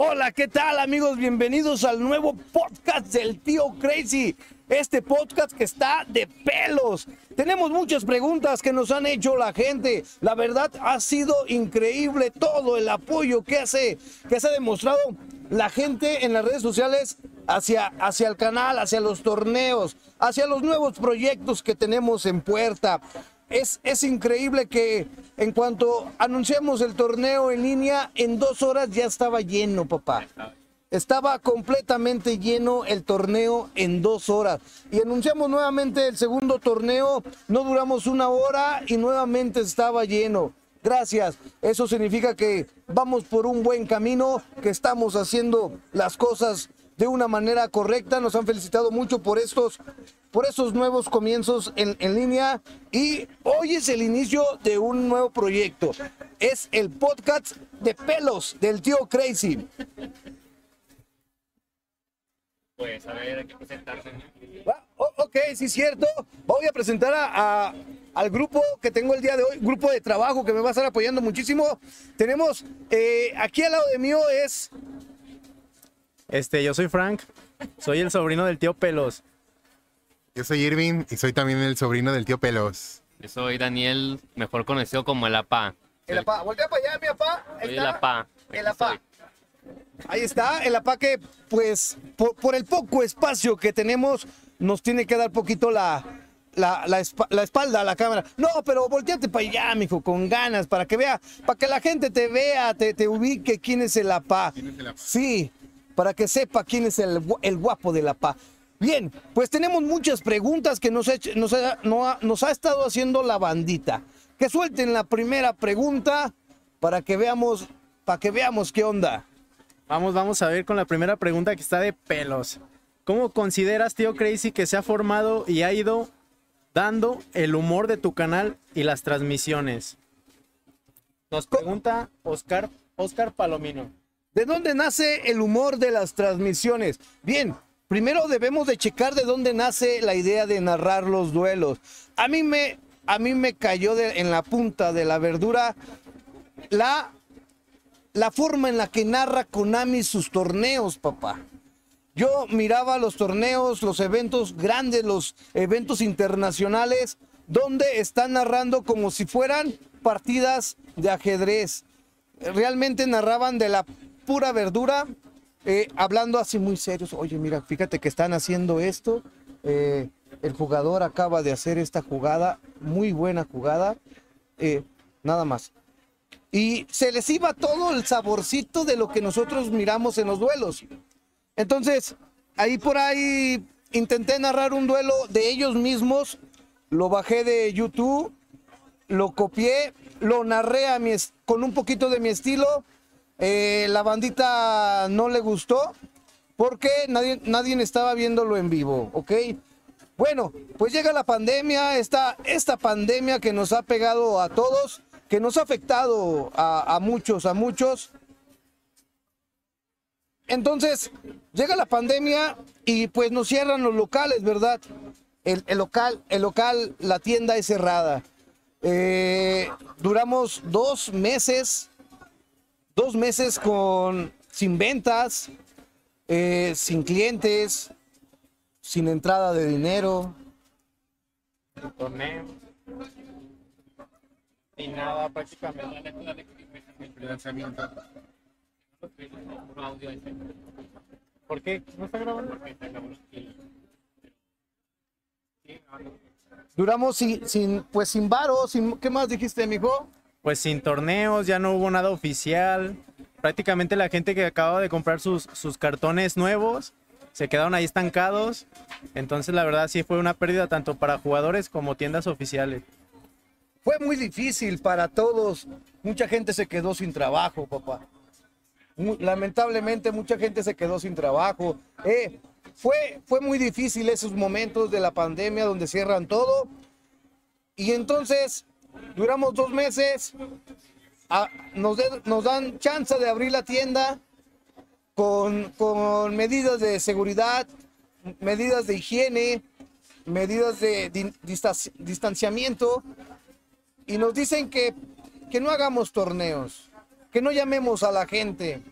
Hola, ¿qué tal amigos? Bienvenidos al nuevo podcast del tío Crazy. Este podcast que está de pelos. Tenemos muchas preguntas que nos han hecho la gente. La verdad ha sido increíble todo el apoyo que hace, que se ha demostrado la gente en las redes sociales hacia, hacia el canal, hacia los torneos, hacia los nuevos proyectos que tenemos en puerta. Es, es, increíble que en cuanto anunciamos el torneo en línea, en dos horas ya estaba lleno, papá. Estaba completamente lleno el torneo en dos horas. Y anunciamos nuevamente el segundo torneo, no duramos una hora y nuevamente estaba lleno. Gracias. Eso significa que vamos por un buen camino, que estamos haciendo las cosas de una manera correcta. Nos han felicitado mucho por estos, por estos nuevos comienzos en, en, línea. Y hoy es el inicio de un nuevo proyecto. Es el podcast de pelos del tío Crazy. Pues a ver, hay que presentarse. Oh, ok, sí es cierto. Voy a presentar a, a, al grupo que tengo el día de hoy, grupo de trabajo que me va a estar apoyando muchísimo. Tenemos eh, aquí al lado de mí es este, yo soy Frank, soy el sobrino del tío Pelos. Yo soy Irving y soy también el sobrino del tío Pelos. Yo soy Daniel, mejor conocido como el APA. El APA, voltea para allá, mi APA. Soy el APA. El APA. Ahí está, el APA que, pues, por, por, el poco espacio que tenemos, nos tiene que dar poquito la, la, la, la, espalda a la cámara. No, pero volteate para allá, mijo, con ganas, para que vea, para que la gente te vea, te, te ubique quién es el APA. ¿Quién es el APA? Sí, para que sepa quién es el, el guapo de la PA. Bien, pues tenemos muchas preguntas que nos ha, nos, ha, nos ha estado haciendo la bandita. Que suelten la primera pregunta para que veamos, para que veamos qué onda. Vamos, vamos a ver con la primera pregunta que está de pelos. ¿Cómo consideras, tío Crazy, que se ha formado y ha ido dando el humor de tu canal y las transmisiones? Nos pregunta Oscar, Oscar Palomino. ¿De dónde nace el humor de las transmisiones? Bien, primero debemos de checar de dónde nace la idea de narrar los duelos. A mí me, a mí me cayó en la punta de la verdura la, la forma en la que narra Konami sus torneos, papá. Yo miraba los torneos, los eventos grandes, los eventos internacionales, donde están narrando como si fueran partidas de ajedrez. Realmente narraban de la pura verdura, eh, hablando así muy serios. Oye, mira, fíjate que están haciendo esto. Eh, el jugador acaba de hacer esta jugada, muy buena jugada. Eh, nada más. Y se les iba todo el saborcito de lo que nosotros miramos en los duelos. Entonces, ahí por ahí intenté narrar un duelo de ellos mismos. Lo bajé de YouTube, lo copié, lo narré a mi, con un poquito de mi estilo eh, la bandita no le gustó porque nadie, nadie estaba viéndolo en vivo, ¿ok? Bueno, pues llega la pandemia, esta, esta pandemia que nos ha pegado a todos, que nos ha afectado a, muchos, a muchos. Entonces, llega la pandemia y pues nos cierran los locales, ¿verdad? El, el local, el local, la tienda es cerrada. Eh, duramos dos meses dos meses con sin ventas, eh, sin clientes, sin entrada de dinero. Torneo. Sin nada prácticamente. ¿Por qué? ¿No está grabando? Duramos sin, sin, pues sin varo, sin, ¿qué más dijiste, mijo? Pues sin torneos, ya no hubo nada oficial. Prácticamente la gente que acaba de comprar sus, sus cartones nuevos se quedaron ahí estancados. Entonces la verdad sí fue una pérdida tanto para jugadores como tiendas oficiales. Fue muy difícil para todos. Mucha gente se quedó sin trabajo, papá. Lamentablemente mucha gente se quedó sin trabajo. Eh, fue, fue muy difícil esos momentos de la pandemia donde cierran todo. Y entonces duramos dos meses, a, nos, dan chance de abrir la tienda con, medidas de seguridad, medidas de higiene, medidas de di, distanciamiento, y nos dicen que, que no hagamos torneos, que no llamemos a la gente.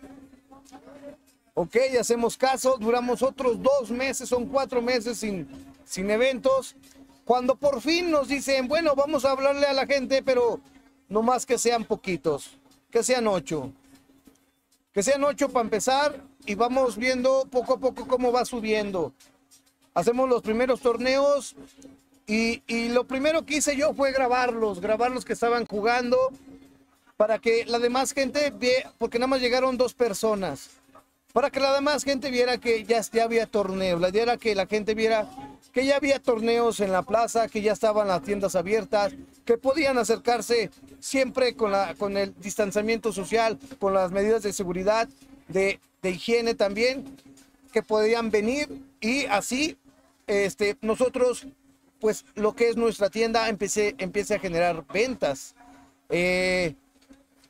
Ok, hacemos caso, duramos otros dos meses, son cuatro meses sin, sin eventos. Cuando por fin nos dicen, bueno, vamos a hablarle a la gente, pero no más que sean poquitos, que sean ocho. Que sean ocho para empezar y vamos viendo poco a poco cómo va subiendo. Hacemos los primeros torneos y, lo primero que hice yo fue grabarlos, grabar los que estaban jugando para que la demás gente, vie- porque nada más llegaron dos personas, para que la demás gente viera que ya, ya había torneos, la idea que la gente viera que ya había torneos en la plaza, que ya estaban las tiendas abiertas, que podían acercarse siempre con, la, con el distanciamiento social, con las medidas de seguridad, de, de higiene también, que podían venir y así este, nosotros, pues lo que es nuestra tienda, empecé, empiece a generar ventas. Eh,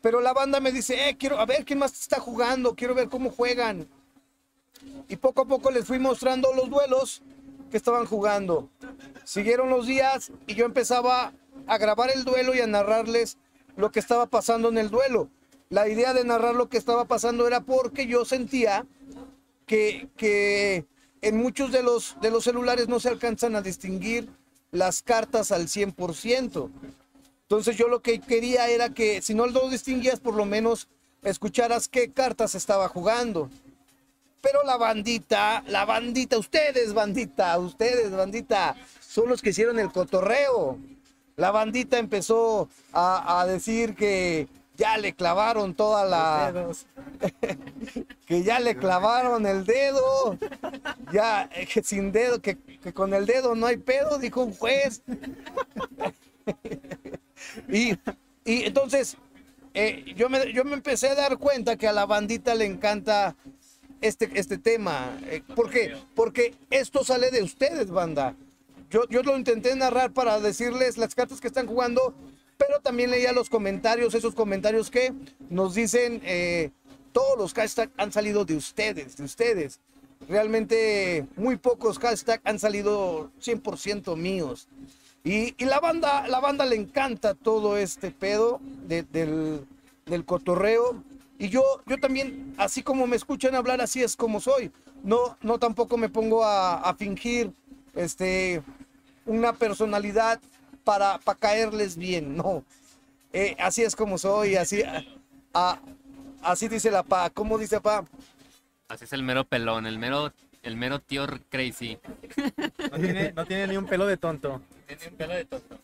pero la banda me dice, eh, quiero a ver quién más está jugando, quiero ver cómo juegan. Y poco a poco les fui mostrando los duelos que estaban jugando. Siguieron los días y yo empezaba a grabar el duelo y a narrarles lo que estaba pasando en el duelo. La idea de narrar lo que estaba pasando era porque yo sentía que, que en muchos de los, de los celulares no se alcanzan a distinguir las cartas al 100%. Entonces yo lo que quería era que si no lo distinguías, por lo menos escucharas qué cartas estaba jugando. Pero la bandita, la bandita, ustedes bandita, ustedes bandita, son los que hicieron el cotorreo. La bandita empezó a, a decir que ya le clavaron toda la... que ya le clavaron el dedo, ya eh, que sin dedo, que, que con el dedo no hay pedo, dijo un juez. y, entonces eh, yo, me, yo me empecé a dar cuenta que a la bandita le encanta este, este tema. Eh, ¿Por qué? Porque esto sale de ustedes, banda. Yo, yo lo intenté narrar para decirles las cartas que están jugando, pero también leía los comentarios, esos comentarios que nos dicen, eh, todos los hashtags han salido de ustedes, de ustedes. Realmente muy pocos hashtags han salido 100% míos. Y, y la banda, la banda le encanta todo este pedo de- del, del cotorreo. Y yo, yo también, así como me escuchan hablar, así es como soy. No, no tampoco me pongo a, a fingir este, una personalidad para, para caerles bien, no. Eh, así es como soy, así, a- a- así dice la pa. ¿Cómo dice pa? Así es el mero pelón, el mero, el mero tío crazy. No tiene, no tiene ni un pelo de tonto. Tiene un pelo de tonto.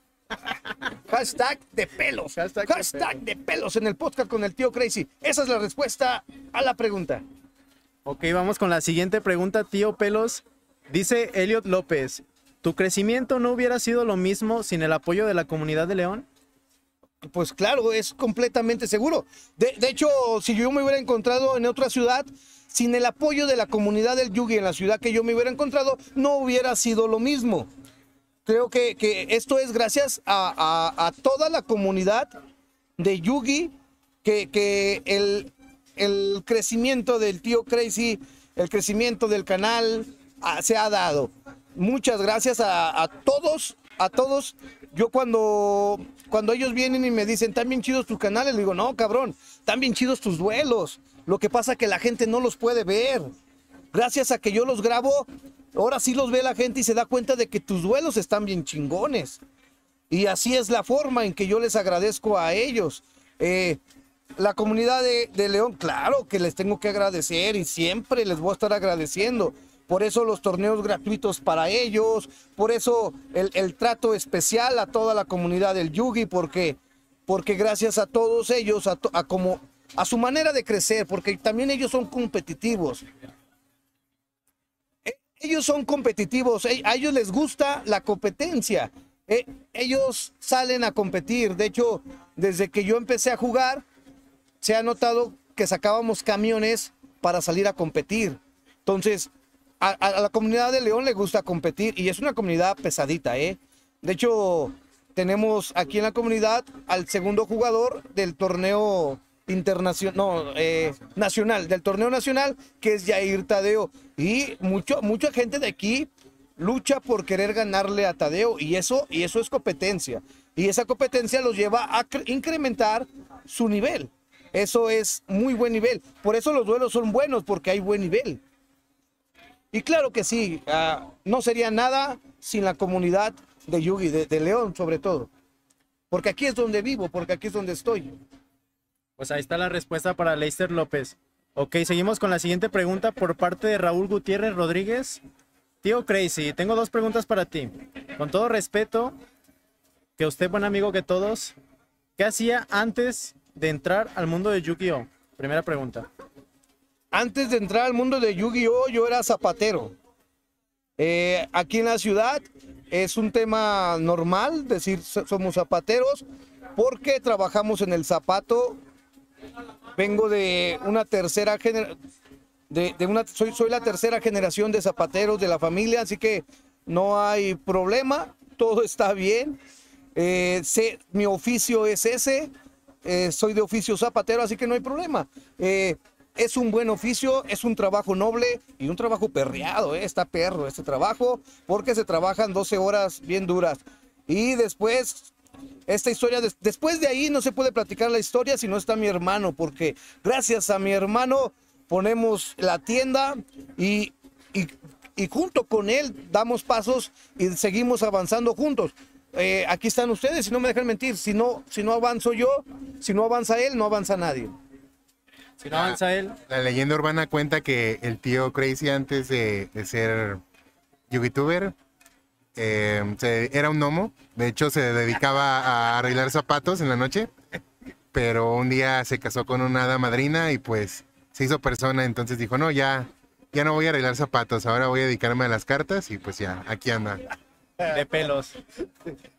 Hashtag de pelos. Hashtag Hashtag, de de, pelos en el podcast con el tío Crazy. Esa es la respuesta a la pregunta. Ok, vamos con la siguiente pregunta, tío Pelos. Dice Elliot López, ¿tu crecimiento no hubiera sido lo mismo sin el apoyo de la comunidad de León? Pues claro, es completamente seguro. De, de hecho, si yo me hubiera encontrado en otra ciudad, sin el apoyo de la comunidad del Yugi en la ciudad que yo me hubiera encontrado, no hubiera sido lo mismo. Creo que, que esto es gracias a, a- toda la comunidad de Yugi, que, que el, el crecimiento del tío Crazy, el crecimiento del canal ah, se ha dado. Muchas gracias a, todos, a todos. Yo cuando, cuando ellos vienen y me dicen, están bien chidos tus canales, le digo, no, cabrón, están bien chidos tus duelos. Lo que pasa que la gente no los puede ver. Gracias a que yo los grabo, ahora sí los ve la gente y se da cuenta de que tus duelos están bien chingones. Y así es la forma en que yo les agradezco a ellos. Eh, la comunidad de, de León, claro que les tengo que agradecer y siempre les voy a estar agradeciendo. Por eso los torneos gratuitos para ellos, por eso el, el trato especial a toda la comunidad del Yugi, porque, porque gracias a todos ellos, a, a como, a su manera de crecer, porque también ellos son competitivos. Ellos son competitivos, e- a ellos les gusta la competencia. E- Ellos salen a competir. De hecho, desde que yo empecé a jugar, se ha notado que sacábamos camiones para salir a competir. Entonces, a- a la comunidad de León le gusta competir y es una comunidad pesadita, ¿eh? De hecho, tenemos aquí en la comunidad al segundo jugador del torneo internacional, no, eh, nacional, del torneo nacional, que es Jair Tadeo. Y mucho, mucha gente de aquí lucha por querer ganarle a Tadeo y eso, y eso es competencia. Y esa competencia los lleva a cre- incrementar su nivel. Eso es muy buen nivel. Por eso los duelos son buenos, porque hay buen nivel. Y claro que sí, ah, no sería nada sin la comunidad de Yugi, de León sobre todo. Porque aquí es donde vivo, porque aquí es donde estoy. Pues ahí está la respuesta para Leister López. Ok, seguimos con la siguiente pregunta por parte de Raúl Gutiérrez Rodríguez. Tío Crazy, tengo dos preguntas para ti. Con todo respeto, que usted, buen amigo que todos, ¿qué hacía antes de entrar al mundo de Yu-Gi-Oh? Primera pregunta. Antes de entrar al mundo de Yu-Gi-Oh, yo era zapatero. Eh, aquí en la ciudad es un tema normal decir so- somos zapateros porque trabajamos en el zapato. Vengo de una tercera generación. De, de una, soy, soy la tercera generación de zapateros de la familia, así que no hay problema, todo está bien. Eh, mi oficio es ese, eh, soy de oficio zapatero, así que no hay problema. Eh, es un buen oficio, es un trabajo noble y un trabajo perreado, está perro este trabajo, porque se trabajan 12 horas bien duras. Y después, esta historia, des- después de ahí no se puede platicar la historia si no está mi hermano, porque gracias a mi hermano ponemos la tienda y, y, y junto con él damos pasos y seguimos avanzando juntos. Eh, aquí están ustedes, si no me dejan mentir, si no, si no avanzo yo, si no avanza él, no avanza nadie. Si no avanza él, La leyenda urbana cuenta que el tío Crazy antes de, de ser YouTuber eh, se- era un gnomo. De hecho, se dedicaba a arreglar zapatos en la noche. Pero un día se casó con una hada madrina y pues se hizo persona. Entonces dijo, no, ya, ya no voy a arreglar zapatos. Ahora voy a dedicarme a las cartas y pues ya, aquí anda. de pelos.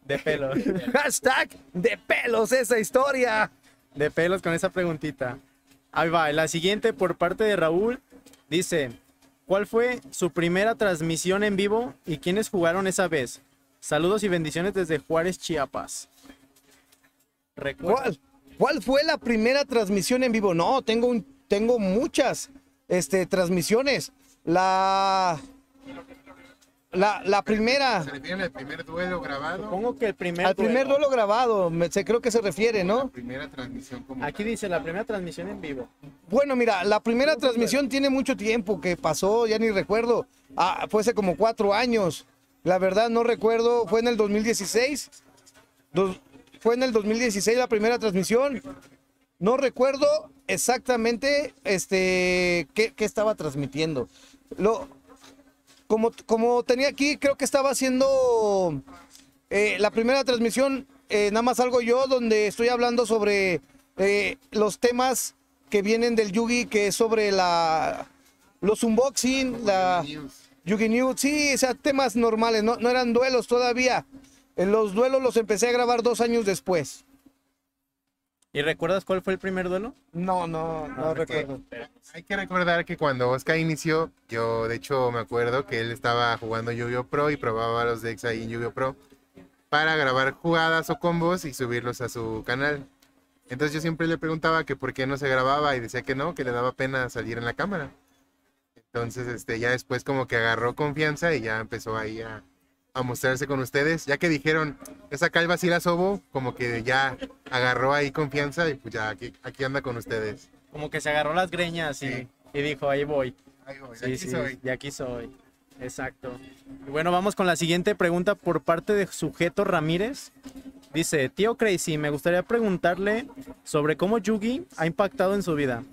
De pelos. Hashtag de pelos esa historia. De pelos con esa preguntita. Ahí va, la siguiente por parte de Raúl dice, ¿cuál fue su primera transmisión en vivo y quiénes jugaron esa vez? Saludos y bendiciones desde Juárez, Chiapas. ¿Cuál, cuál fue la primera transmisión en vivo? No, tengo, un, tengo muchas este, transmisiones. La, la, la primera, ¿Se refieren al primer duelo grabado? Supongo que el primer al primer duelo. grabado, me, se, creo que se refiere, ¿no? Primera transmisión como... Aquí dice la primera transmisión en vivo. Bueno, mira, la primera transmisión tiene mucho tiempo que pasó, ya ni recuerdo. Ah, fue hace como cuatro años. La verdad no recuerdo, fue en el 2016. Dos- fue en el 2016 la primera transmisión. No recuerdo exactamente este qué, qué estaba transmitiendo. Lo, como, como tenía aquí, creo que estaba haciendo eh, la primera transmisión, eh, nada más algo yo, donde estoy hablando sobre eh, los temas que vienen del Yugi, que es sobre la los unboxing, la Yugi News, sí, o sea, temas normales, no, no eran duelos todavía. En los duelos los empecé a grabar dos años después. ¿Y recuerdas cuál fue el primer duelo? No, no, no porque recuerdo. Hay que recordar que cuando Oscar inició, yo de hecho me acuerdo que él estaba jugando Yu-Gi-Oh! Pro y probaba los decks ahí en Yu-Gi-Oh! Pro para grabar jugadas o combos y subirlos a su canal. Entonces yo siempre le preguntaba que por qué no se grababa y decía que no, que le daba pena salir en la cámara. Entonces este, ya después como que agarró confianza y ya empezó ahí a, a mostrarse con ustedes. Ya que dijeron, esa calva sí la sobo, como que ya agarró ahí confianza y pues ya aquí, aquí anda con ustedes. Como que se agarró las greñas y, Sí. y dijo, ahí voy. Ahí voy, Sí, aquí sí, soy. de aquí soy. Exacto. Y bueno, vamos con la siguiente pregunta por parte de Sujeto Ramírez. Dice, tío Crazy, me gustaría preguntarle sobre cómo Yugi ha impactado en su vida.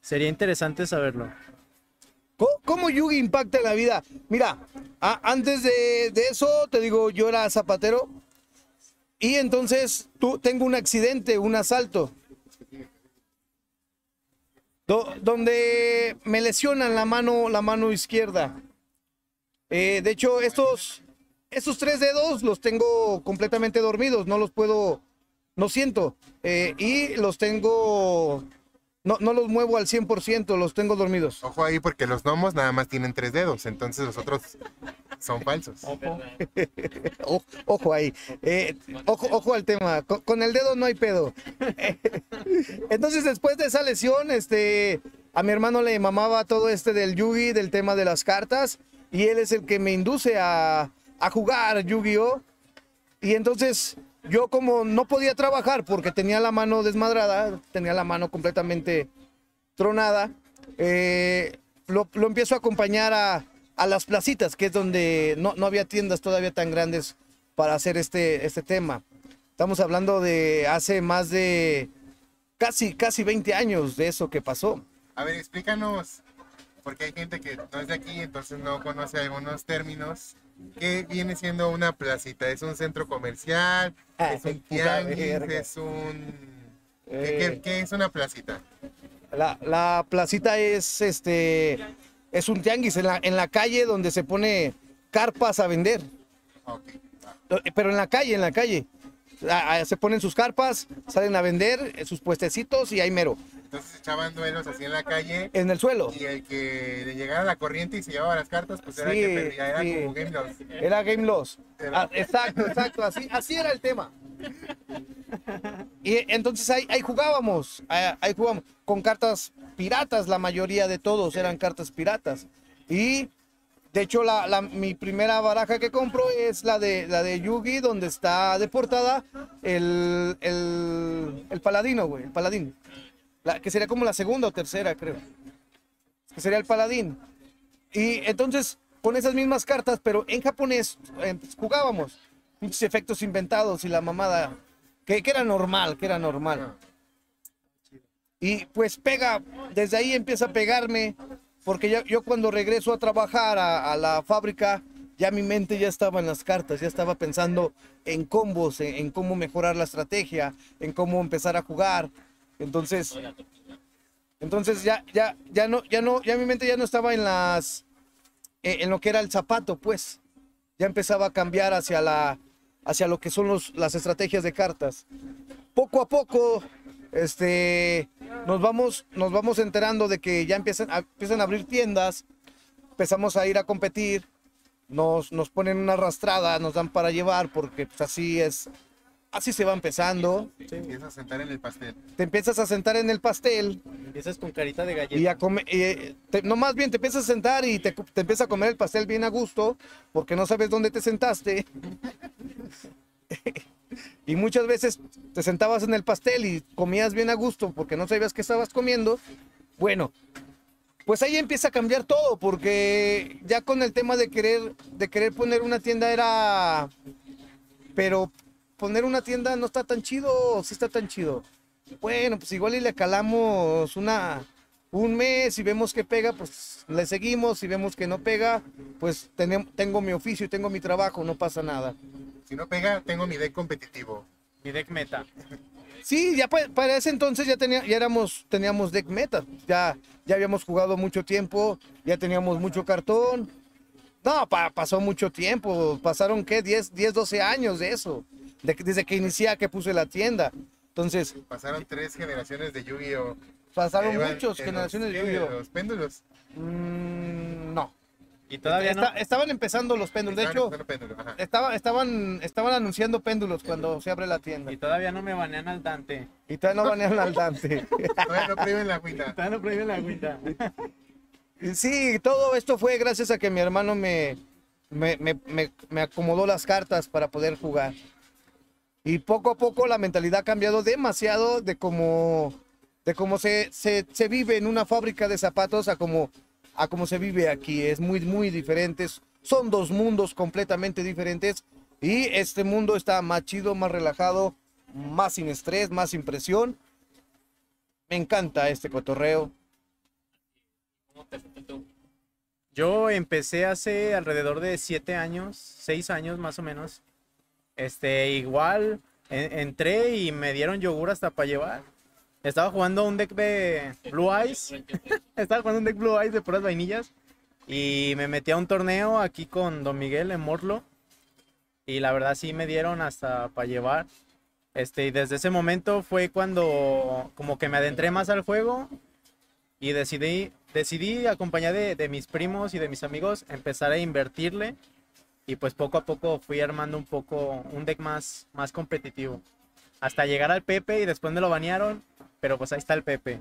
Sería interesante saberlo. ¿Cómo, Yugi impacta en la vida? Mira, antes de, eso, te digo, yo era zapatero y entonces tú, tengo un accidente, un asalto, do- donde me lesionan la mano, la mano izquierda. Eh, de hecho, estos, estos tres dedos los tengo completamente dormidos, no los puedo, no siento, eh, y los tengo, no, no los muevo al 100%, los tengo dormidos. Ojo ahí porque los gnomos nada más tienen tres dedos, entonces los otros son falsos. Ojo. Ahí. Eh, ojo, ojo al tema. Con, con el dedo no hay pedo. Entonces, después de esa lesión, este, a mi hermano le mamaba todo este del Yugi, del tema de las cartas, y él es el que me induce a, a jugar Yu-Gi-Oh! Y entonces, yo como no podía trabajar porque tenía la mano desmadrada, tenía la mano completamente tronada, eh, lo, empiezo a acompañar a, a las placitas, que es donde no, no había tiendas todavía tan grandes para hacer este, este tema. Estamos hablando de hace más de casi, casi 20 años de eso que pasó. A ver, explícanos, porque hay gente que no es de aquí, entonces no conoce algunos términos. ¿Qué viene siendo una placita? ¿Es un centro comercial? Ah, ¿Es un tianguis? ¿Es un...? ¿Qué, Eh, qué- qué es una placita? La, la placita es este es un tianguis en la, en la calle donde se pone carpas a vender. Pero en la calle, en la calle. Ah, ah, Se ponen sus carpas, salen a vender eh, sus puestecitos y hay mero. Entonces echaban duelos así en la calle En el suelo. y el que le llegara la corriente y se llevaba las cartas, pues era el Sí, que perdía. Era sí. como Game Loss. Era Game Loss. Era- Ah, exacto, exacto. Así, así era el tema. Y entonces ahí, ahí jugábamos. ah, Ahí jugábamos. Con cartas piratas, la mayoría de todos eran cartas piratas. Y de hecho, la, la- mi primera baraja que compro es la de la de Yugi, donde está de portada el, el, el paladino, güey. El paladín. La, que sería como la segunda o tercera, creo. Que sería el paladín. Y entonces, con esas mismas cartas, pero en japonés, pues, jugábamos. Muchos efectos inventados y la mamada. Que, que era normal, que era normal. Y pues pega, desde ahí empieza a pegarme, porque yo, cuando regreso a trabajar a, la fábrica, ya mi mente ya estaba en las cartas, ya estaba pensando en combos, en cómo mejorar la estrategia, en cómo empezar a jugar. Entonces, entonces ya, ya, ya no, ya no, ya mi mente ya no estaba en las, eh, en lo que era el zapato, pues. Ya empezaba a cambiar hacia la, hacia lo que son los, las estrategias de cartas. Poco a poco, este, nos vamos, nos vamos enterando de que ya empiezan a, empiezan a abrir tiendas, empezamos a ir a competir, nos, nos ponen una arrastrada, nos dan para llevar, porque pues, así es, así se va empezando. Empiezas a sentar en el pastel. Te empiezas a sentar en el pastel, Empiezas con carita de galleta. y a comer, eh, te- no más bien te empiezas a sentar y te, te empieza a comer el pastel bien a gusto, porque no sabes dónde te sentaste. y muchas veces te sentabas en el pastel y comías bien a gusto porque no sabías qué estabas comiendo. Bueno, pues ahí empieza a cambiar todo, porque ya con el tema de querer, de querer poner una tienda era, pero poner una tienda no está tan chido, o sí está tan chido. Bueno, pues igual y le calamos una, un mes y vemos que pega, pues le seguimos. Si vemos que no pega, pues tenem- tengo mi oficio y tengo mi trabajo, no pasa nada. Si no pega, tengo mi deck competitivo. Mi deck meta. Sí, ya pa- para ese entonces ya, tenía, ya éramos, teníamos deck meta, ya, ya habíamos jugado mucho tiempo, ya teníamos mucho cartón. No, pa- pasó mucho tiempo, pasaron qué, 10, 10 12 años de eso, de desde que inicié a que puse la tienda. Entonces, Pasaron tres generaciones de Yu-Gi-Oh! pasaron en generaciones los, de Yu-Gi-Oh! Los péndulos. Mm, no. Y todavía no. Estaban empezando los péndulos. De hecho, péndulos, estaba, estaban, estaban anunciando péndulos cuando se abre la tienda. Y todavía no me banean al Dante. Y todavía no banean al Dante. Todavía no prohíben la agüita. Todavía no prohíben la agüita. Sí, todo esto fue gracias a que mi hermano me, me, me- me- me acomodó las cartas para poder jugar. Y poco a poco la mentalidad ha cambiado demasiado de cómo, de cómo se, se, vive en una fábrica de zapatos a cómo, a cómo se vive aquí. Es muy, muy diferente. Son dos mundos completamente diferentes. Y este mundo está más chido, más relajado, más sin estrés, más sin presión. Me encanta este cotorreo. Yo empecé hace alrededor de siete años, seis años más o menos. Este, igual en- entré y me dieron yogur hasta para llevar. Estaba jugando un deck de Blue Eyes. Estaba jugando un deck Blue Eyes de puras vainillas. Y me metí a un torneo aquí con Don Miguel en Morlo. Y la verdad sí me dieron hasta para llevar. Este, y desde ese momento fue cuando como que me adentré más al juego y decidí, decidí acompañado de, de mis primos y de mis amigos empezar a invertirle y pues poco a poco fui armando un poco un deck más, más competitivo. Hasta llegar al Pepe y después me lo banearon, pero pues ahí está el Pepe.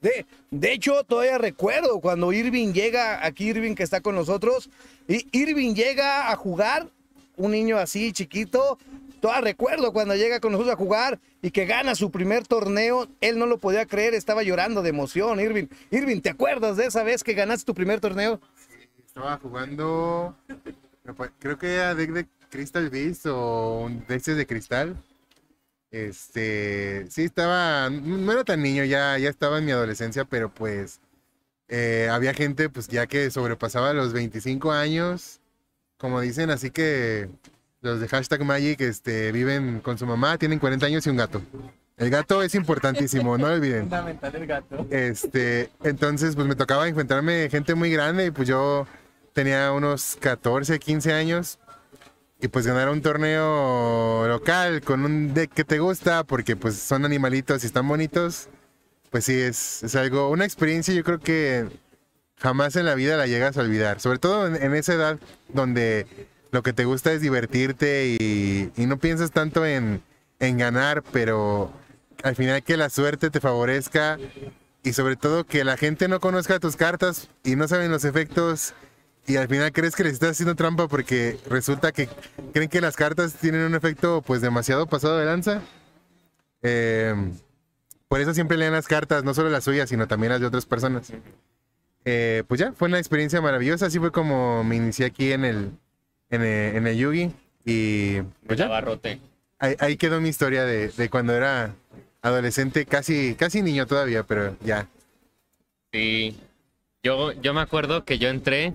De, de hecho, todavía recuerdo cuando Irving llega, aquí Irving que está con nosotros, y Irving llega a jugar, un niño así chiquito, Todavía recuerdo cuando llega con nosotros a jugar y que gana su primer torneo, él no lo podía creer, estaba llorando de emoción, Irving. Irving, ¿te acuerdas de esa vez que ganaste tu primer torneo? Estaba jugando, creo que era deck de Crystal Beast o un deck de cristal. Este, sí, estaba, no era tan niño, ya, ya estaba en mi adolescencia, pero pues eh, había gente pues ya que sobrepasaba los 25 años, como dicen, así que los de hashtag Magic este, viven con su mamá, tienen 40 años y un gato. El gato es importantísimo, no lo olviden. Fundamental el gato. Este, entonces pues me tocaba encontrarme gente muy grande y pues yo tenía unos 14, 15 años y pues ganar un torneo local con un deck que te gusta porque pues son animalitos y están bonitos, pues sí, es, es algo, una experiencia yo creo que jamás en la vida la llegas a olvidar, sobre todo en, esa edad donde lo que te gusta es divertirte y, y no piensas tanto en, en ganar, pero al final que la suerte te favorezca y sobre todo que la gente no conozca tus cartas y no saben los efectos y al final crees que les estás haciendo trampa porque resulta que creen que las cartas tienen un efecto pues demasiado pasado de lanza. Eh, por eso siempre leen las cartas, no solo las suyas, sino también las de otras personas. Eh, pues ya, fue una experiencia maravillosa, así fue como me inicié aquí en el, en el, Yugi y pues ya. Ahí, ahí, quedó mi historia de, de cuando era adolescente, casi, casi niño todavía, pero ya. Sí, yo, yo me acuerdo que yo entré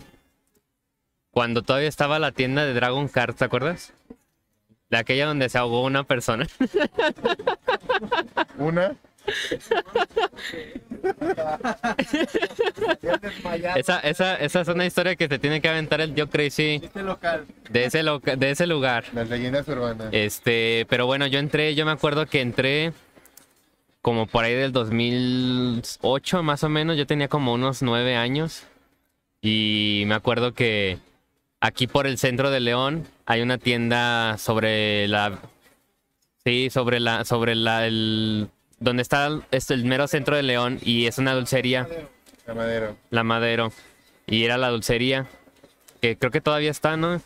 cuando todavía estaba la tienda de Dragon Card, ¿te acuerdas? De aquella donde se ahogó una persona. ¿Una? esa, esa, esa es una historia que se tiene que aventar el Yo Crazy. De ese, de ese lugar. Las leyendas urbanas. Este, pero bueno, yo entré, yo me acuerdo que entré como por ahí del 2008 más o menos. Yo tenía como unos nueve años. Y me acuerdo que aquí por el centro de León hay una tienda sobre la sí sobre la sobre la el donde está es el mero centro de León y es una dulcería. La Madero. La Madero. Y era la dulcería que creo que todavía está no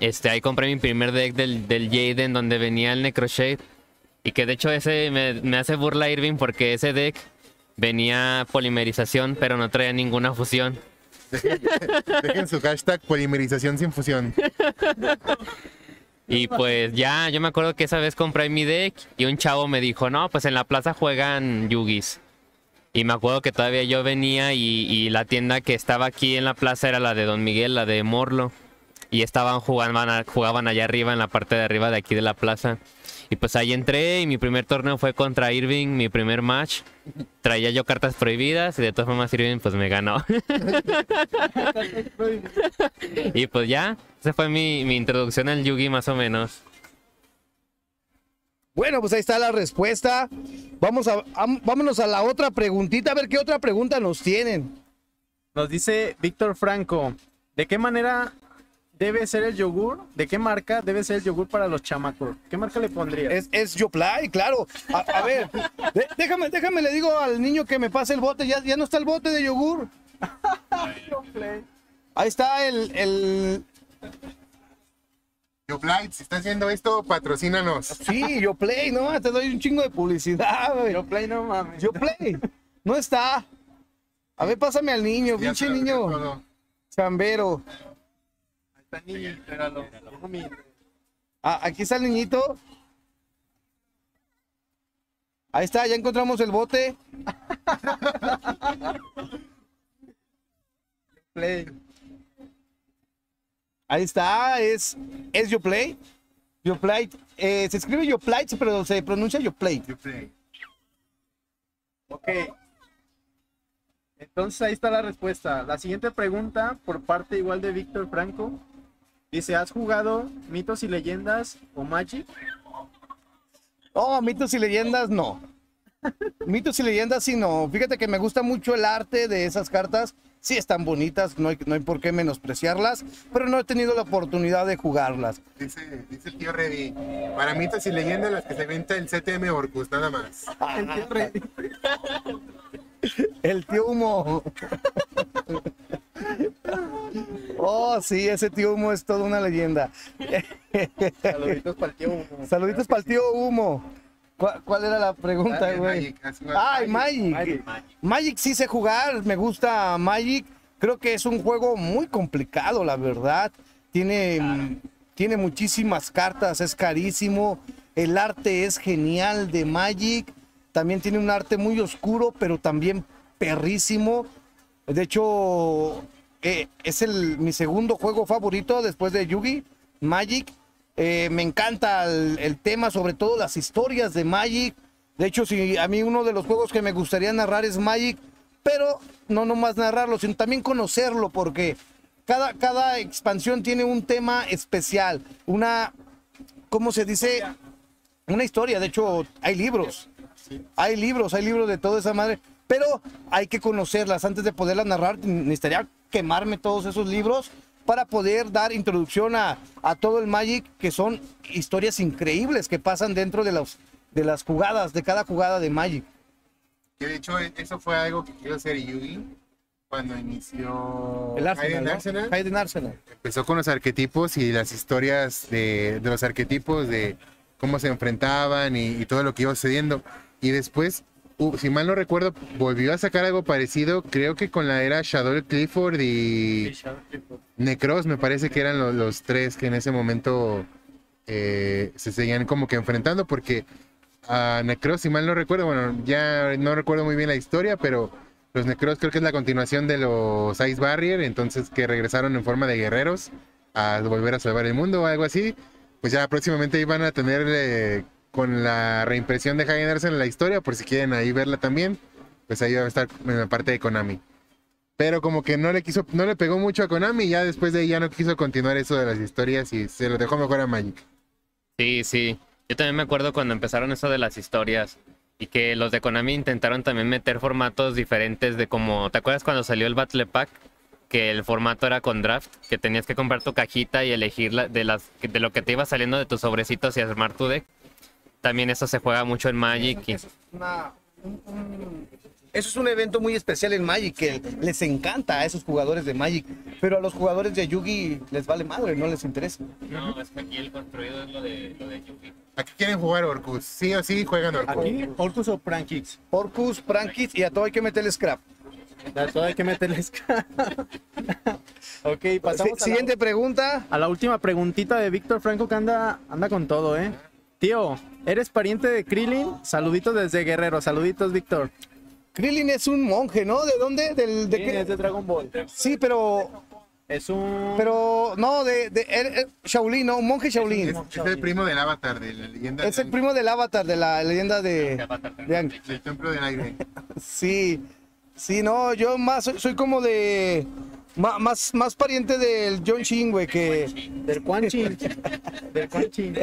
este ahí compré mi primer deck del del Jaden donde venía el Necroshade y que de hecho ese me, me hace burla Irving porque ese deck venía polimerización pero no traía ninguna fusión Dejen, su hashtag polimerización sin fusión. Y pues ya, yo me acuerdo que esa vez compré mi deck y un chavo me dijo, no, pues en la plaza juegan yugis. Y me acuerdo que todavía yo venía y, la tienda que estaba aquí en la plaza era la de Don Miguel, la de Morlo. Y estaban jugando, jugaban allá arriba, en la parte de arriba de aquí de la plaza. Y pues ahí entré y mi primer torneo fue contra Irving, mi primer match. Traía yo cartas prohibidas y de todas formas Irving pues me ganó. y pues ya, esa fue mi, introducción al Yugi más o menos. Bueno, pues ahí está la respuesta. Vamos a, vámonos a la otra preguntita, a ver qué otra pregunta nos tienen. Nos dice Víctor Franco, ¿de qué manera debe ser el yogur? ¿De qué marca debe ser el yogur para los chamacos? ¿Qué marca le pondría? Es, es Yoplay, claro. A, ver, déjame, déjame, le digo al niño que me pase el bote. Ya, ya no está el bote de yogur. Ahí está el, el... Yoplay, si estás haciendo esto, patrocínanos. Sí, Yoplay, no, te doy un chingo de publicidad, güey. Yoplay, no mames. Yoplay, no está. A ver, pásame al niño, pinche niño. Chambero. Ah, aquí está el niñito. Ahí está, ya encontramos el bote. Play. Ahí está, es, es Yoplay. Yoplay. Eh, se escribe Yoplay, pero se pronuncia Yoplay. Play. Ok. Entonces ahí está la respuesta. La siguiente pregunta por parte igual de Víctor Franco. Dice, ¿has jugado mitos y leyendas o Magic? Oh, mitos y leyendas no. mitos y leyendas sí no. Fíjate que me gusta mucho el arte de esas cartas. Sí están bonitas, no hay, no hay por qué menospreciarlas, pero no he tenido la oportunidad de jugarlas. Dice, dice el tío Reddy, para mitos y leyendas las que se venta el CTM Orcus, nada más. el tío Reddy. el tío Humo. Oh, sí, ese tío Humo es toda una leyenda. Saluditos para el tío Humo. Saluditos para el tío Humo. ¿Cuál, cuál era la pregunta, güey? Ay, Magic. Magic. Magic sí sé jugar, me gusta Magic. Creo que es un juego muy complicado, la verdad. Tiene, tiene muchísimas cartas, es carísimo. El arte es genial de Magic. También tiene un arte muy oscuro, pero también perrísimo. De hecho, eh, es el, mi segundo juego favorito después de Yugi, Magic. Eh, me encanta el, el tema, sobre todo las historias de Magic. De hecho, si a mí uno de los juegos que me gustaría narrar es Magic, pero no nomás narrarlo, sino también conocerlo, porque cada, cada expansión tiene un tema especial, una, ¿cómo se dice? Una historia. De hecho, hay libros. Hay libros, hay libros de toda esa madre, pero hay que conocerlas antes de poderlas narrar. Necesitaría quemarme todos esos libros para poder dar introducción a, a todo el Magic, que son historias increíbles que pasan dentro de, los, de las jugadas, de cada jugada de Magic. Que de hecho, eso fue algo que quiso hacer Yugi cuando inició El Arsenal, Hayden ¿no? Arsenal. Hayden Arsenal. Empezó con los arquetipos y las historias de, de los arquetipos, de cómo se enfrentaban y, y todo lo que iba sucediendo. Y después, uh, si mal no recuerdo, volvió a sacar algo parecido, creo que con la era Shadow Clifford y Necros, me parece que eran lo- los, tres que en ese momento eh, se seguían como que enfrentando, porque a Necros, si mal no recuerdo, bueno, ya no recuerdo muy bien la historia, pero los Necros creo que es la continuación de los Ice Barrier, entonces que regresaron en forma de guerreros a volver a salvar el mundo o algo así. Pues ya próximamente iban a tener eh, con la reimpresión de Hagen Arsenal la historia, por si quieren ahí verla también, pues ahí va a estar en la parte de Konami. Pero como que no le quiso, no le pegó mucho a Konami y ya después de ahí ya no quiso continuar eso de las historias y se lo dejó mejor a Magic. Sí, sí. Yo también me acuerdo cuando empezaron eso de las historias y que los de Konami intentaron también meter formatos diferentes de como, ¿te acuerdas cuando salió el Battle Pack? Que el formato era con draft, que tenías que comprar tu cajita y elegir de, las, de lo que te iba saliendo de tus sobrecitos y armar tu deck. También eso se juega mucho en Magic. y- Una- un- un- eso es un evento muy especial en Magic que les encanta a esos jugadores de Magic, pero a los jugadores de Yugi les vale madre, no les interesa. No, es que aquí el construido es lo de, lo de Yugi. Aquí quieren jugar Orcus, sí o sí juegan Orcus. Aquí, Orcus o Prankix. Orcus, Prankis y a todo hay que meterle scrap. A todo hay que meterles. ok, pasamos Si- a, siguiente la, pregunta. a la última preguntita de Víctor Franco que anda, anda con todo, ¿eh? Tío, ¿eres pariente de Krillin? Saluditos desde Guerrero. Saluditos, Víctor. Krillin es un monje, ¿no? ¿De dónde? Del, de qué? es de Dragon Ball. Sí, pero, Es un... pero no, de, de er- er- Shaolin, ¿no? Un monje Shaolin. Es, es el primo del avatar, de la leyenda Es el primo del avatar de la leyenda de, de Ang. templo del aire. Sí, sí, no, yo más soy, soy como de ma- más, más pariente del John Shin, güey, que Del Quan Chin. del Quan Chin.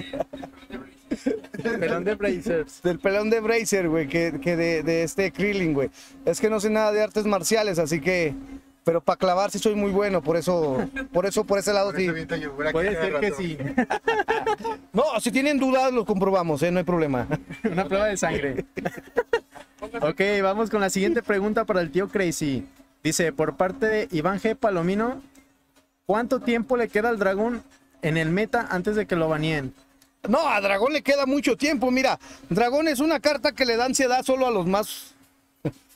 Pelón de Brazers. del pelón de Bracer, güey, que, que de, de este Krillin, güey. Es que no sé nada de artes marciales, así que, pero para clavar sí soy muy bueno, por eso, por eso, por ese lado Por sí. Puede ser que sí. No, si tienen dudas lo comprobamos, ¿eh? no hay problema. Una prueba de sangre. ok, vamos con la siguiente pregunta para el tío Crazy. Dice, por parte de Iván G. Palomino, ¿cuánto tiempo le queda al dragón en el meta antes de que lo baneen? No, a Dragón le queda mucho tiempo. Mira, Dragón es una carta que le da ansiedad solo a los más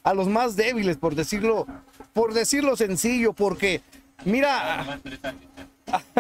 a los más débiles, por decirlo, por decirlo sencillo, porque mira,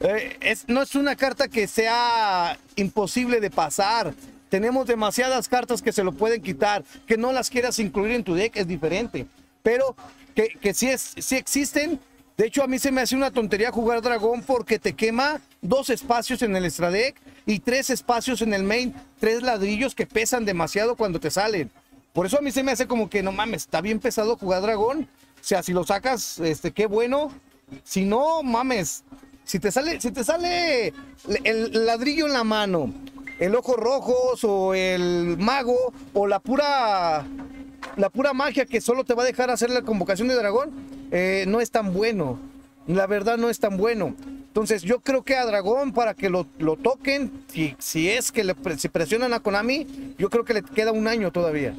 eh, es, no es una carta que sea imposible de pasar. Tenemos demasiadas cartas que se lo pueden quitar, que no las quieras incluir en tu deck es diferente, pero que, que sí, es, sí existen. De hecho, a mí se me hace una tontería jugar dragón porque te quema dos espacios en el extra deck y tres espacios en el main, tres ladrillos que pesan demasiado cuando te salen. Por eso a mí se me hace como que no mames, está bien pesado jugar dragón. O sea, si lo sacas, este, qué bueno. Si no, mames, si te sale, si te sale el ladrillo en la mano, el ojo rojos o el mago o la pura la pura magia que solo te va a dejar hacer la convocación de dragón, eh, no es tan bueno. La verdad no es tan bueno. Entonces yo creo que a Dragón para que lo, lo toquen, si, si es que le se presionan a Konami, yo creo que le queda un año todavía.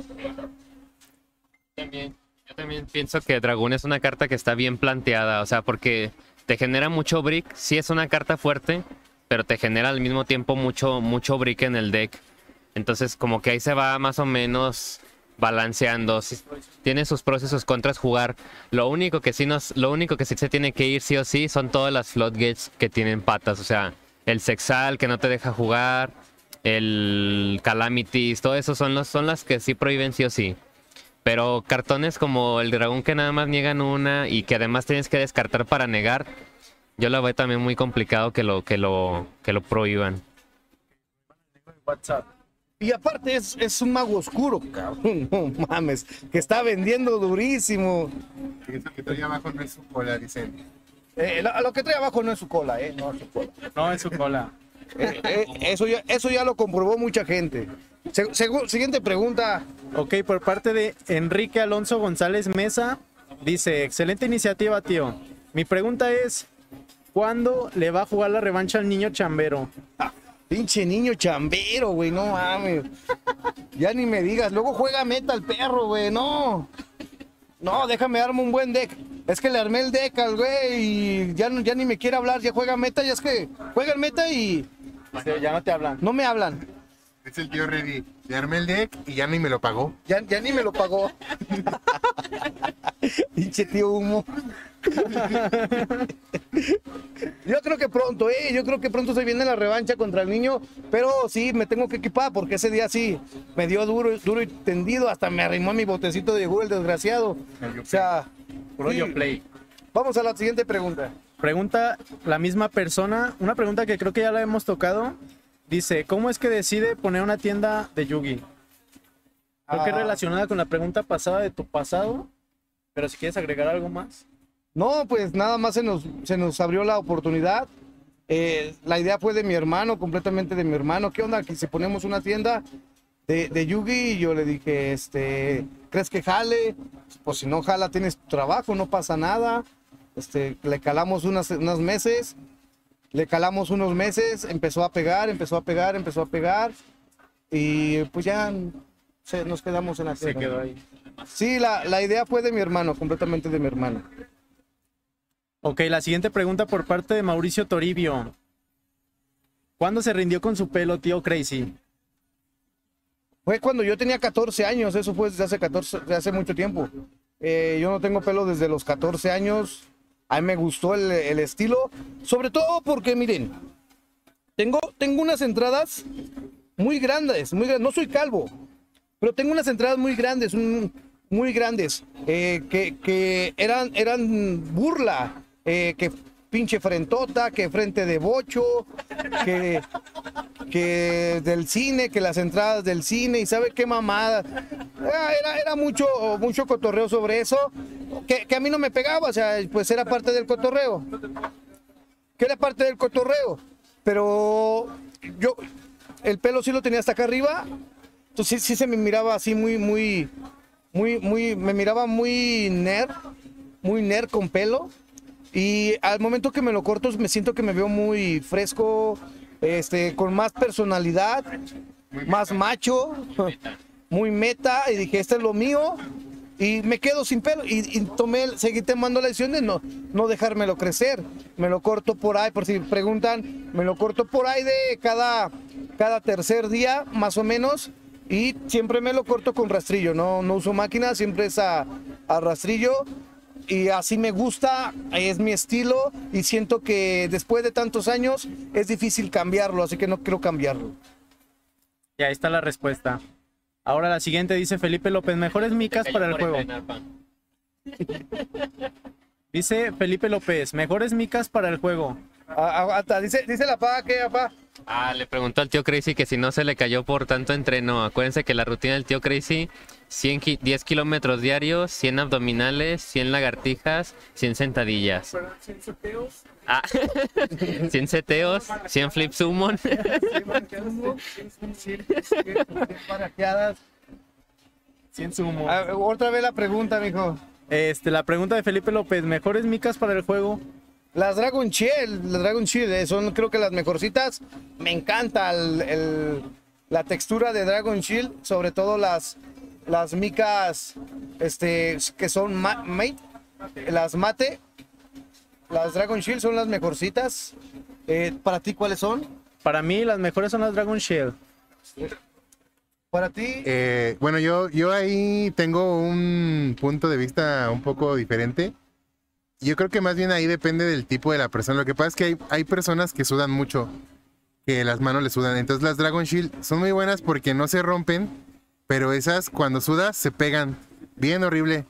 También, yo también pienso que Dragón es una carta que está bien planteada, o sea, porque te genera mucho brick. Sí es una carta fuerte, pero te genera al mismo tiempo mucho, mucho brick en el deck. Entonces, como que ahí se va más o menos balanceando. Tiene sus pros y sus contras jugar. Lo único que sí nos, lo único que sí se tiene que ir sí o sí son todas las floodgates que tienen patas. O sea, el sexal que no te deja jugar, el calamities, todo eso son los, son las que sí prohíben sí o sí. Pero cartones como el dragón que nada más niegan una y que además tienes que descartar para negar, yo lo veo también muy complicado que lo, que lo, que lo prohíban. WhatsApp. Y aparte es, es un mago oscuro, cabrón. No mames. Que está vendiendo durísimo. Eso que trae abajo no es su cola, dicen. Eh, lo, lo que trae abajo no es su cola, ¿eh? No es su cola. No, en su cola. Eh, eh, eso, ya, eso ya lo comprobó mucha gente. Se- segu- siguiente pregunta. Ok, por parte de Enrique Alonso González Mesa, dice, excelente iniciativa, tío. Mi pregunta es, ¿cuándo le va a jugar la revancha al niño chambero? Pinche niño chambero, güey, no mames. Ya ni me digas. Luego juega meta el perro, güey, no. No, déjame armar un buen deck. Es que le armé el deck al güey y ya, ya ni me quiere hablar. Ya juega meta, ya es que juega el meta y ya no te hablan. no me hablan. Es el tío Reddy. Le armé el deck y ya ni me lo pagó. Ya, ya ni me lo pagó. Pinche tío humo. Yo creo que pronto, eh. Yo creo que pronto se viene la revancha contra el niño. Pero sí, me tengo que equipar porque ese día sí me dio duro, duro y tendido. Hasta me arrimó a mi botecito de Google, desgraciado. O sea, sí. play. vamos a la siguiente pregunta. Pregunta la misma persona, una pregunta que creo que ya la hemos tocado. Dice, ¿cómo es que decide poner una tienda de Yugi? Creo que es Ah. relacionada con la pregunta pasada de tu pasado, pero si quieres agregar algo más. No, pues nada más se nos, se nos abrió la oportunidad. Eh, la idea fue de mi hermano, completamente de mi hermano. ¿Qué onda? Que si ponemos una tienda de, de Yugi, y yo le dije, este, ¿crees que jale? Pues si no jala, tienes trabajo, no pasa nada. Este, le calamos unas, unos meses, le calamos unos meses, empezó a pegar, empezó a pegar, empezó a pegar. Y pues ya se- nos quedamos en la Se quedó ahí. Sí, la, la idea fue de mi hermano, completamente de mi hermano. Ok, la siguiente pregunta por parte de Mauricio Toribio. ¿Cuándo se rindió con su pelo, tío Crazy? Fue cuando yo tenía 14 años, eso fue desde hace 14, de hace mucho tiempo. Eh, yo no tengo pelo desde los 14 años. A mí me gustó el, el estilo, sobre todo porque, miren, tengo, tengo unas entradas muy grandes, muy grandes. No soy calvo, pero tengo unas entradas muy grandes, muy grandes, eh, que, que eran, eran burla, eh, que pinche frentota, que frente de bocho, que, que del cine, que las entradas del cine y sabe qué mamada. Era, era, era mucho, mucho cotorreo sobre eso, que, que a mí no me pegaba, o sea, pues era parte del cotorreo. Que era parte del cotorreo. Pero yo, el pelo sí lo tenía hasta acá arriba, entonces sí, sí se me miraba así muy, muy, muy, muy, me miraba muy nerd, muy nerd con pelo. Y al momento que me lo corto, me siento que me veo muy fresco, este, con más personalidad, más macho, muy meta. Y dije, este es lo mío. Y me quedo sin pelo. Y, y tomé, seguí tomando la decisión de no, no dejármelo crecer. Me lo corto por ahí, por si preguntan, me lo corto por ahí de cada, cada tercer día, más o menos. Y siempre me lo corto con rastrillo, no, no uso máquina, siempre es a, a rastrillo y así me gusta, es mi estilo y siento que después de tantos años es difícil cambiarlo, así que no quiero cambiarlo. Y ahí está la respuesta. Ahora la siguiente dice Felipe López, mejores micas para el juego. Dice Felipe López, mejores micas para el juego. Ah, Aguanta, dice, dice la paga que papá. Ah, le preguntó al tío Crazy que si no se le cayó por tanto entreno. Acuérdense que la rutina del tío Crazy, 100 ki- 10 kilómetros diarios, 100 abdominales, 100 lagartijas, 100 sentadillas. Ah, 100 seteos, 100 flip summon. Sin sumo. Ah, otra vez la pregunta, mijo. Este, la pregunta de Felipe López, mejores micas para el juego. Las Dragon Shield, las Dragon Shield eh, son creo que las mejorcitas. Me encanta el- el- la textura de Dragon Shield, sobre todo las, las micas este, que son ma- mate, las mate. las Dragon Shield son las mejorcitas. Eh, ¿Para ti cuáles son? Para mí las mejores son las Dragon Shield. Para ti, Eh, bueno, yo, yo ahí tengo un punto de vista un poco diferente. Yo creo que más bien ahí depende del tipo de la persona. Lo que pasa es que hay, hay personas que sudan mucho, que las manos le sudan. Entonces las Dragon Shield son muy buenas porque no se rompen, pero esas cuando sudas se pegan bien horrible.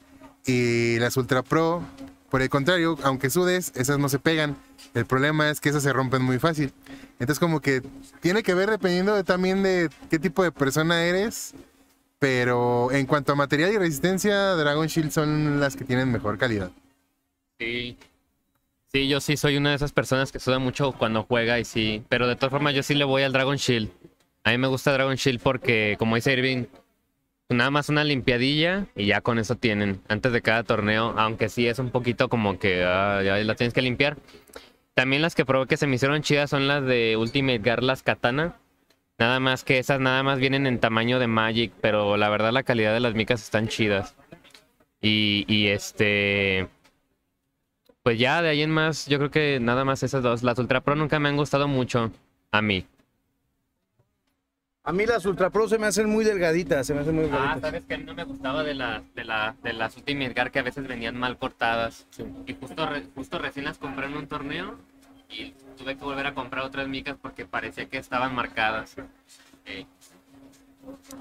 Y las Ultra Pro, por el contrario, aunque sudes, esas no se pegan. El problema es que esas se rompen muy fácil. Entonces como que tiene que ver dependiendo de- también de qué tipo de persona eres. Pero en cuanto a material y resistencia, Dragon Shield son las que tienen mejor calidad. Sí. Sí, yo sí soy una de esas personas que suda mucho cuando juega y sí. Pero de todas formas, yo sí le voy al Dragon Shield. A mí me gusta Dragon Shield porque, como dice Irving, nada más una limpiadilla y ya con eso tienen. Antes de cada torneo, aunque sí es un poquito como que ah, ya la tienes que limpiar. También las que probé que se me hicieron chidas son las de Ultimate Guard, las Katana. Nada más que esas nada más vienen en tamaño de Magic, pero la verdad la calidad de las micas están chidas. Y, y este... Pues ya de ahí en más, yo creo que nada más esas dos. Las Ultra Pro nunca me han gustado mucho a mí. A mí las Ultra Pro se me hacen muy delgaditas, se me hacen muy Ah, delgaditas. sabes que a mí no me gustaba de, la, de, la, de las Ultimate Guard que a veces venían mal cortadas. Y justo, re- justo recién las compré en un torneo y tuve que volver a comprar otras micas porque parecía que estaban marcadas. Eh,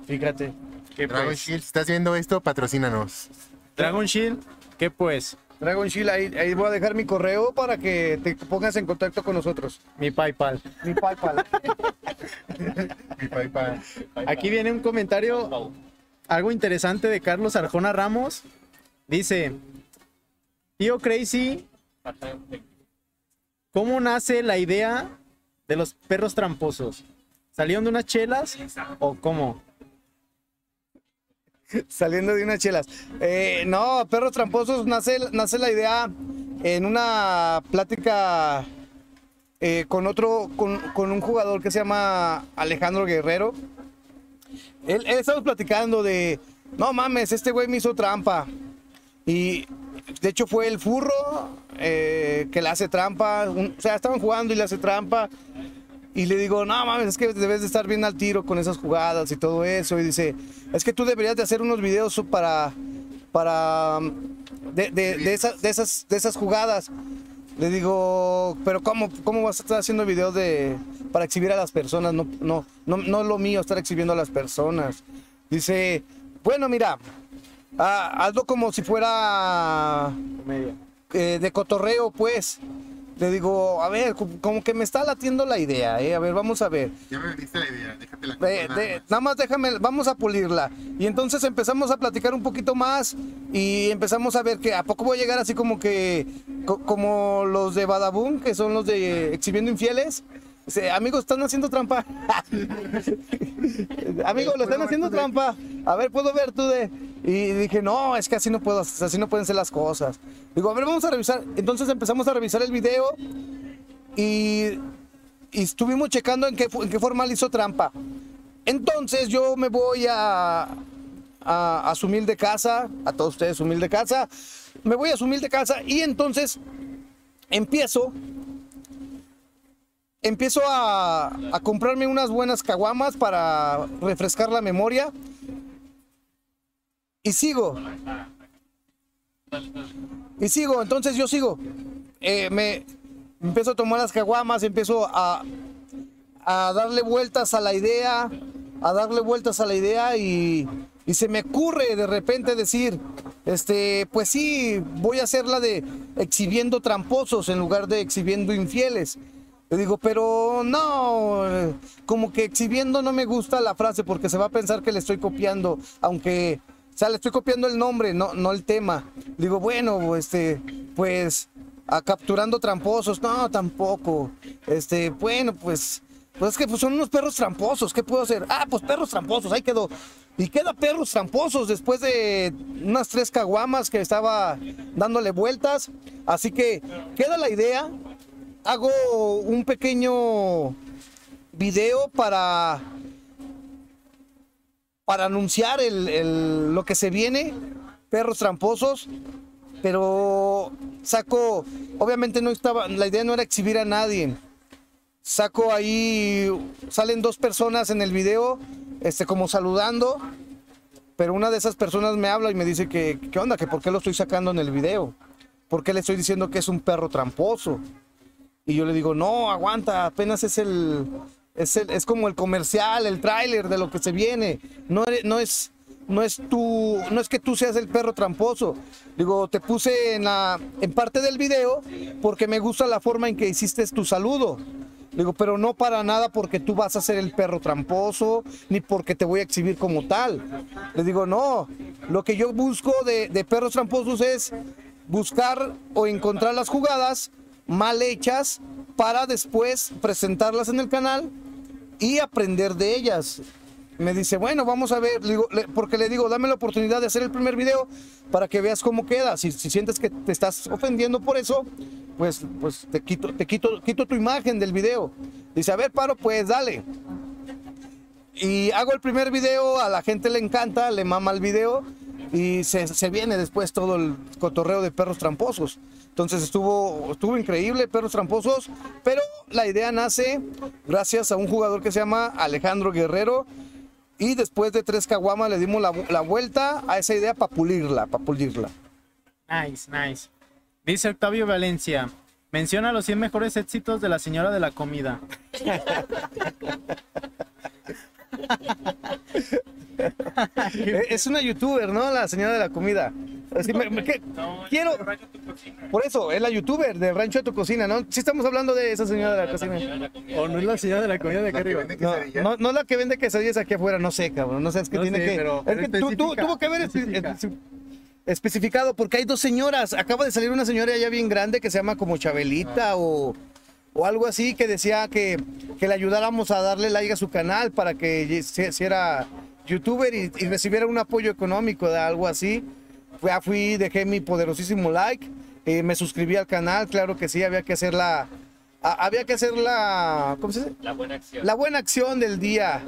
Fíjate. ¿Qué Dragon pues? Shield, si estás viendo esto, patrocínanos. Dragon Shield, ¿qué pues? Dragon Shield, ahí, ahí voy a dejar mi correo para que te pongas en contacto con nosotros. Mi PayPal. Mi PayPal. Mi PayPal. Aquí viene un comentario algo interesante de Carlos Arjona Ramos. Dice, tío Crazy, ¿cómo nace la idea de los perros tramposos? ¿Salieron de unas chelas o cómo? Saliendo de unas chelas. Eh, no, Perros Tramposos nace, nace la idea en una plática eh, con otro, con, un jugador que se llama Alejandro Guerrero. Él, estamos platicando de, no mames, este güey me hizo trampa. Y de hecho fue el furro eh, que le hace trampa. O sea, estaban jugando y le hace trampa. Y le digo, no mames, es que debes de estar bien al tiro con esas jugadas y todo eso. Y dice, es que tú deberías de hacer unos videos para, para, de, de- de esas, de, esas, de esas jugadas. Le digo, pero ¿cómo, cómo vas a estar haciendo videos de, para exhibir a las personas? No, no, no, no es lo mío estar exhibiendo a las personas. Dice, bueno, mira, ah, hazlo como si fuera eh, de cotorreo, pues. Le digo, a ver, co- como que me está latiendo la idea, ¿eh? A ver, vamos a ver. Ya me diste la idea, déjate la Eh, de- nada más déjame, vamos a pulirla. Y entonces empezamos a platicar un poquito más y empezamos a ver que a poco voy a llegar así como que, co- como los de Badabun, que son los de Exhibiendo Infieles. Amigos, están haciendo trampa. Amigos, lo están haciendo trampa. A ver, puedo ver tú de. Y dije, no, es que así no puedo, así no pueden ser las cosas. Digo, a ver, vamos a revisar. Entonces empezamos a revisar el video y, y estuvimos checando en qué, en qué forma le hizo trampa. Entonces yo me voy a, a, a su humilde casa, a todos ustedes su humilde casa, me voy a su humilde casa y entonces empiezo, empiezo a, a comprarme unas buenas caguamas para refrescar la memoria y sigo. Y sigo, entonces yo sigo. Eh, me empiezo a tomar las caguamas, empiezo a, a darle vueltas a la idea, a darle vueltas a la idea y, y se me ocurre de repente decir, este, pues sí, voy a hacer la de exhibiendo tramposos en lugar de exhibiendo infieles. Le digo, pero no, como que exhibiendo no me gusta la frase porque se va a pensar que le estoy copiando, aunque, o sea, le estoy copiando el nombre, no, no el tema. Digo, bueno, este, pues, a capturando tramposos, no, tampoco. Este, bueno, pues, pues es que pues, son unos perros tramposos, ¿qué puedo hacer? Ah, pues perros tramposos, ahí quedó. Y queda perros tramposos después de unas tres caguamas que estaba dándole vueltas. Así que queda la idea. Hago un pequeño video para para anunciar el- el- lo que se viene, perros tramposos. pero saco, obviamente no estaba, la idea no era exhibir a nadie. Saco ahí, salen dos personas en el video, este, como saludando, pero una de esas personas me habla y me dice que, ¿qué onda? Que por qué lo estoy sacando en el video. ¿Por qué le estoy diciendo que es un perro tramposo? Y yo le digo, no, aguanta, apenas es el, es, el- es como el comercial, el tráiler de lo que se viene. No, no es, no es tú, no es que tú seas el perro tramposo. Digo, te puse en la, en parte del video porque me gusta la forma en que hiciste tu saludo. Digo, pero no para nada porque tú vas a ser el perro tramposo, ni porque te voy a exhibir como tal. Le digo, no, lo que yo busco de perros tramposos es buscar o encontrar las jugadas mal hechas para después presentarlas en el canal y aprender de ellas. Me dice, bueno, vamos a ver, porque le digo, dame la oportunidad de hacer el primer video para que veas cómo queda. Si, si sientes que te estás ofendiendo por eso, pues, pues te, quito, te quito, quito tu imagen del video. Dice, a ver, paro, pues dale. Y hago el primer video, a la gente le encanta, le mama el video y se, se viene después todo el cotorreo de perros tramposos. Entonces estuvo, estuvo increíble, perros tramposos, pero la idea nace gracias a un jugador que se llama Alejandro Guerrero y después de tres caguamas le dimos la, la vuelta a esa idea para pulirla, para pulirla. Nice, nice. Dice Octavio Valencia. Menciona los 100 mejores éxitos de la señora de la comida. Eh, Es una youtuber, ¿no? La señora de la comida. Así me- me- ¿qué? Quiero. Por eso, es la youtuber del rancho de tu cocina, ¿no? Sí estamos hablando de esa señora de la cocina. ¿O no es la señora de la comida de acá arriba? vende No, no, no la que vende quesadillas aquí afuera, no sé, cabrón. No sé, es que No tiene sé, que. pero- es pero que tú- tú- tuvo que ver espe- especificado, porque hay dos señoras. Acaba de salir una señora ya bien grande que se llama como Chabelita o, o algo así, que decía que, que le ayudáramos a darle like a su canal para que se hiciera youtuber y, y recibiera un apoyo económico de algo así. Ya fui, dejé mi poderosísimo like, eh, me suscribí al canal, claro que sí, había que hacer la. a- había que hacer la. ¿Cómo se dice? La buena acción. La buena acción del día.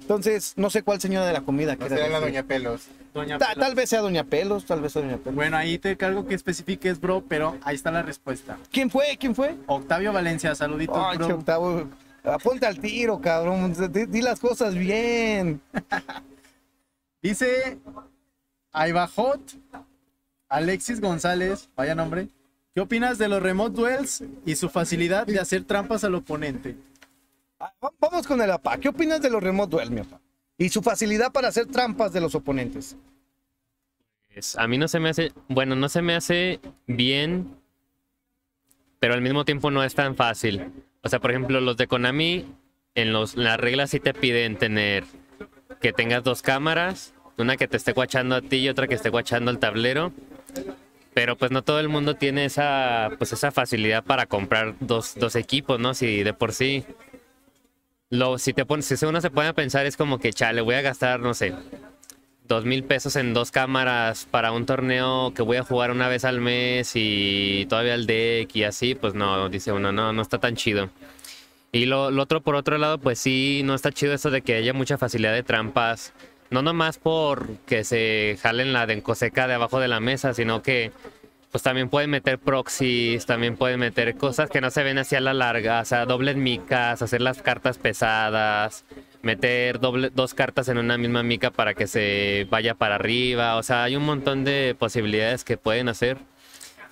Entonces, no sé cuál señora de la comida. No quiera será la. Doña Pelos. Doña Ta- Pela. tal vez sea Doña Pelos, tal vez sea Doña Pelos. Bueno, ahí te cargo que especifiques, bro, pero ahí está la respuesta. ¿Quién fue? ¿Quién fue? Octavio Valencia, saluditos, Ay, che, bro. Octavo, Ponte al tiro, cabrón. Di, di las cosas bien. Dice Aibajot Alexis González, vaya nombre. ¿Qué opinas de los remote duels y su facilidad de hacer trampas al oponente? Ah, va- Vamos con el APA. ¿Qué opinas de los remote duel, mi papá? Y su facilidad para hacer trampas de los oponentes. Es- A mí no se me hace, bueno, no se me hace bien, pero al mismo tiempo no es tan fácil. O sea, por ejemplo, los de Konami, en los, las reglas sí te piden tener que tengas dos cámaras, una que te esté guachando a ti y otra que esté guachando al tablero. Pero pues no todo el mundo tiene esa, pues esa facilidad para comprar dos, dos equipos, ¿no? Si de por sí. Lo, si te pones, si uno se pone a pensar es como que, chale, voy a gastar, no sé, dos mil pesos en dos cámaras para un torneo que voy a jugar una vez al mes y todavía el deck y así, pues no, dice uno, no, no está tan chido. Y lo, lo otro, por otro lado, pues sí, no está chido eso de que haya mucha facilidad de trampas. No nomás por que se jalen la dencoseca de abajo de la mesa, sino que pues también pueden meter proxies, también pueden meter cosas que no se ven hacia la larga, o sea, dobles micas, hacer las cartas pesadas, meter doble, dos cartas en una misma mica para que se vaya para arriba, o sea, hay un montón de posibilidades que pueden hacer.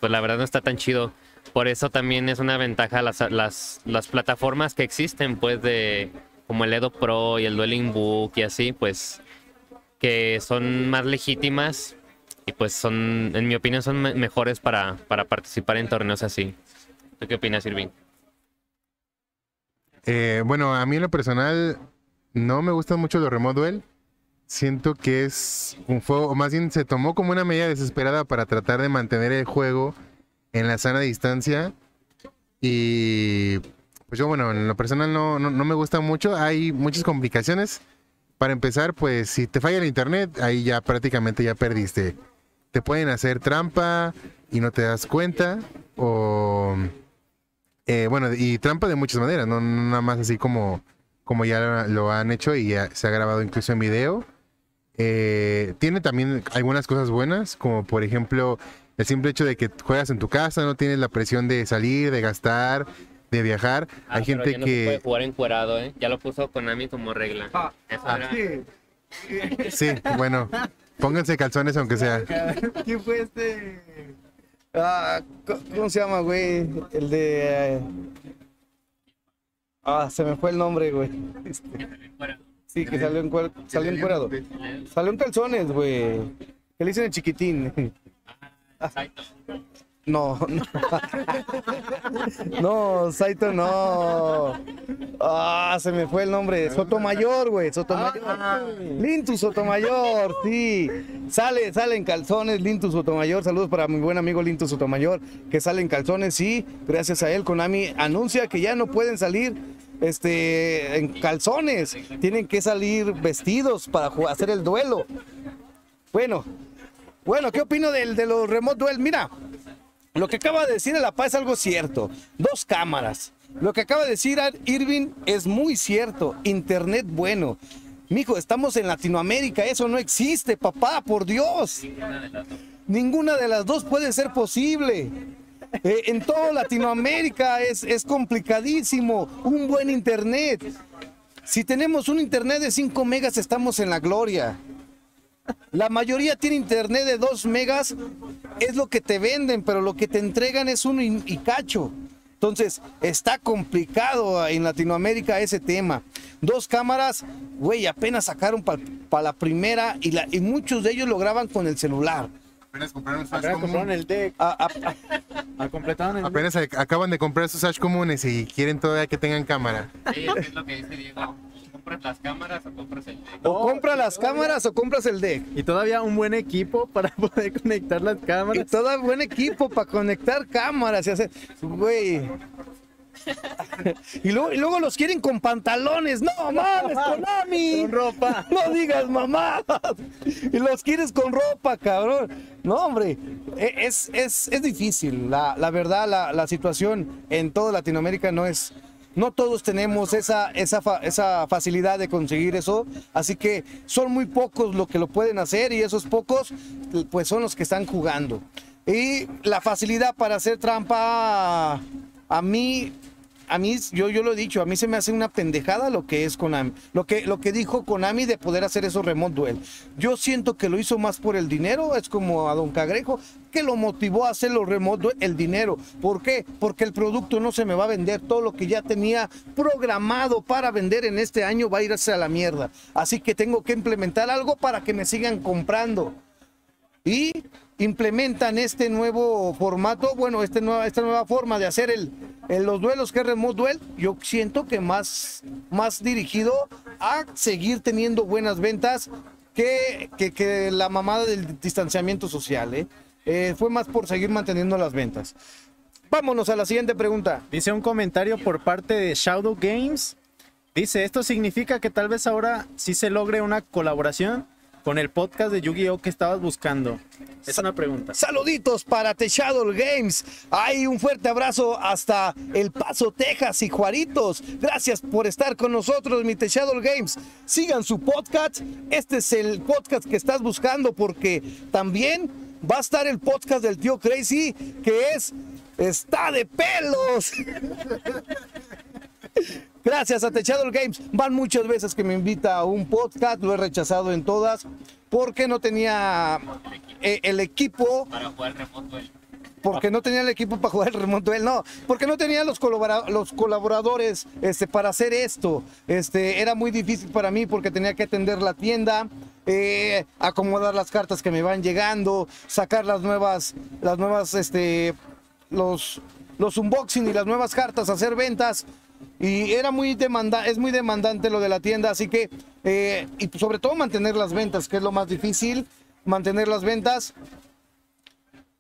Pues la verdad no está tan chido. Por eso también es una ventaja las, las, las plataformas que existen, pues de como el Edo Pro y el Dueling Book y así, pues que son más legítimas y pues son, en mi opinión, son me- mejores para, para participar en torneos así. ¿Tú qué opinas, Irving? Eh, bueno, a mí en lo personal no me gustan mucho los Remote Duel. Siento que es un juego, o más bien se tomó como una medida desesperada para tratar de mantener el juego en la sana distancia. Y pues yo, bueno, en lo personal no, no, no me gusta mucho. Hay muchas complicaciones. Para empezar, pues si te falla el internet, ahí ya prácticamente ya perdiste. Te pueden hacer trampa y no te das cuenta. O eh, bueno, y trampa de muchas maneras, no no nada más así como, como ya lo han hecho y ya se ha grabado incluso en video. Eh, tiene también algunas cosas buenas, como por ejemplo el simple hecho de que juegas en tu casa, no tienes la presión de salir, de gastar, de viajar. Ah, Hay pero gente ya no se puede que... jugar encuerado, ¿eh? Ya lo puso Konami como regla. Ah, Eso ah, Sí, bueno, pónganse calzones aunque sea. ¿Quién fue este? Ah, ¿Cómo se llama, güey? El de. eh, Ah, se me fue el nombre, güey. Este, Sí, que salió en cuer- salió encuerado. Salió en calzones, güey. Que le dicen el chiquitín. Exacto. No, no. No, Saito no. Ah, se me fue el nombre. Sotomayor, güey. Sotomayor. Lintus Sotomayor, sí. Sale, sale en calzones Lintus Sotomayor. Saludos para mi buen amigo Lintus Sotomayor, que sale en calzones, sí. Gracias a él, Konami anuncia que ya no pueden salir este, en calzones. Tienen que salir vestidos para hacer el duelo. Bueno, bueno, ¿qué opino del, de los remote duel? Mira, lo que acaba de decir el APA es algo cierto. Dos cámaras. Lo que acaba de decir Irving es muy cierto. Internet bueno. Mijo, estamos en Latinoamérica, eso no existe, papá, por Dios. Ninguna de las dos puede ser posible. Eh, en toda Latinoamérica es, es complicadísimo. Un buen internet. Si tenemos un internet de 5 megas, estamos en la gloria. La mayoría tiene internet de 2 megas, es lo que te venden, pero lo que te entregan es uno y, cacho. Entonces, está complicado en Latinoamérica ese tema. Dos cámaras, güey, apenas sacaron para la primera y, la, y muchos de ellos lo graban con el celular. Apenas compraron sus Apenas compraron el deck. Completaron el deck. Apenas ac- acaban de comprar sus Ash comunes y quieren todavía que tengan cámara. Sí, es lo que dice Diego. ¿Compras las cámaras o compras el deck? o compra las cámaras o compras el deck. Y todavía un buen equipo para poder conectar las Y cámaras. todo buen equipo para conectar cámaras y hacer. Güey. Y luego, y luego los quieren con pantalones. No mames, Konami. Con ropa. No digas mamá. Y los quieres con ropa, cabrón. No, hombre. e- Es, es, es difícil. La, la verdad, la, la situación en toda Latinoamérica no es. No todos tenemos esa, esa, esa facilidad de conseguir eso, así que son muy pocos los que lo pueden hacer y esos pocos pues son los que están jugando. Y la facilidad para hacer trampa a mí a mí, yo, yo lo he dicho, a mí se me hace una pendejada lo que es Konami. Lo que, lo que dijo Konami de poder hacer esos remote duel. Yo siento que lo hizo más por el dinero, es como a Don Cagrejo, que lo motivó a hacer los remote duel, el dinero. ¿Por qué? Porque el producto no se me va a vender. Todo lo que ya tenía programado para vender en este año va a irse a la mierda. Así que tengo que implementar algo para que me sigan comprando y implementan este nuevo formato, bueno, este nueva, esta nueva forma de hacer el, los duelos que es remote duel, yo siento que más, más dirigido a seguir teniendo buenas ventas que, que, que la mamada del distanciamiento social. ¿eh? Eh, fue más por seguir manteniendo las ventas. Vámonos a la siguiente pregunta. Dice un comentario por parte de Shadow Games. Dice, esto significa que tal vez ahora sí se logre una colaboración con el podcast de Yu-Gi-Oh que estabas buscando. Es una pregunta. Saluditos para Techadol Games. Hay un fuerte abrazo hasta El Paso, Texas y Juaritos. Gracias por estar con nosotros, mi Techadol Games. Sigan su podcast. Este es el podcast que estás buscando porque también va a estar el podcast del tío Crazy que es Está de pelos. Gracias a Techador Games. Van muchas veces que me invita a un podcast, lo he rechazado en todas, porque no tenía eh, el equipo, Para jugar remoto. duel. porque no tenía el equipo para jugar el remoto él, no, porque no tenía los, los colaboradores este, para hacer esto. Este, era muy difícil para mí porque tenía que atender la tienda, eh, acomodar las cartas que me van llegando, sacar las nuevas, las nuevas, este, los, los unboxing y las nuevas cartas, hacer ventas. Y era muy demanda, es muy demandante lo de la tienda, así que, eh, y sobre todo mantener las ventas, que es lo más difícil, mantener las ventas.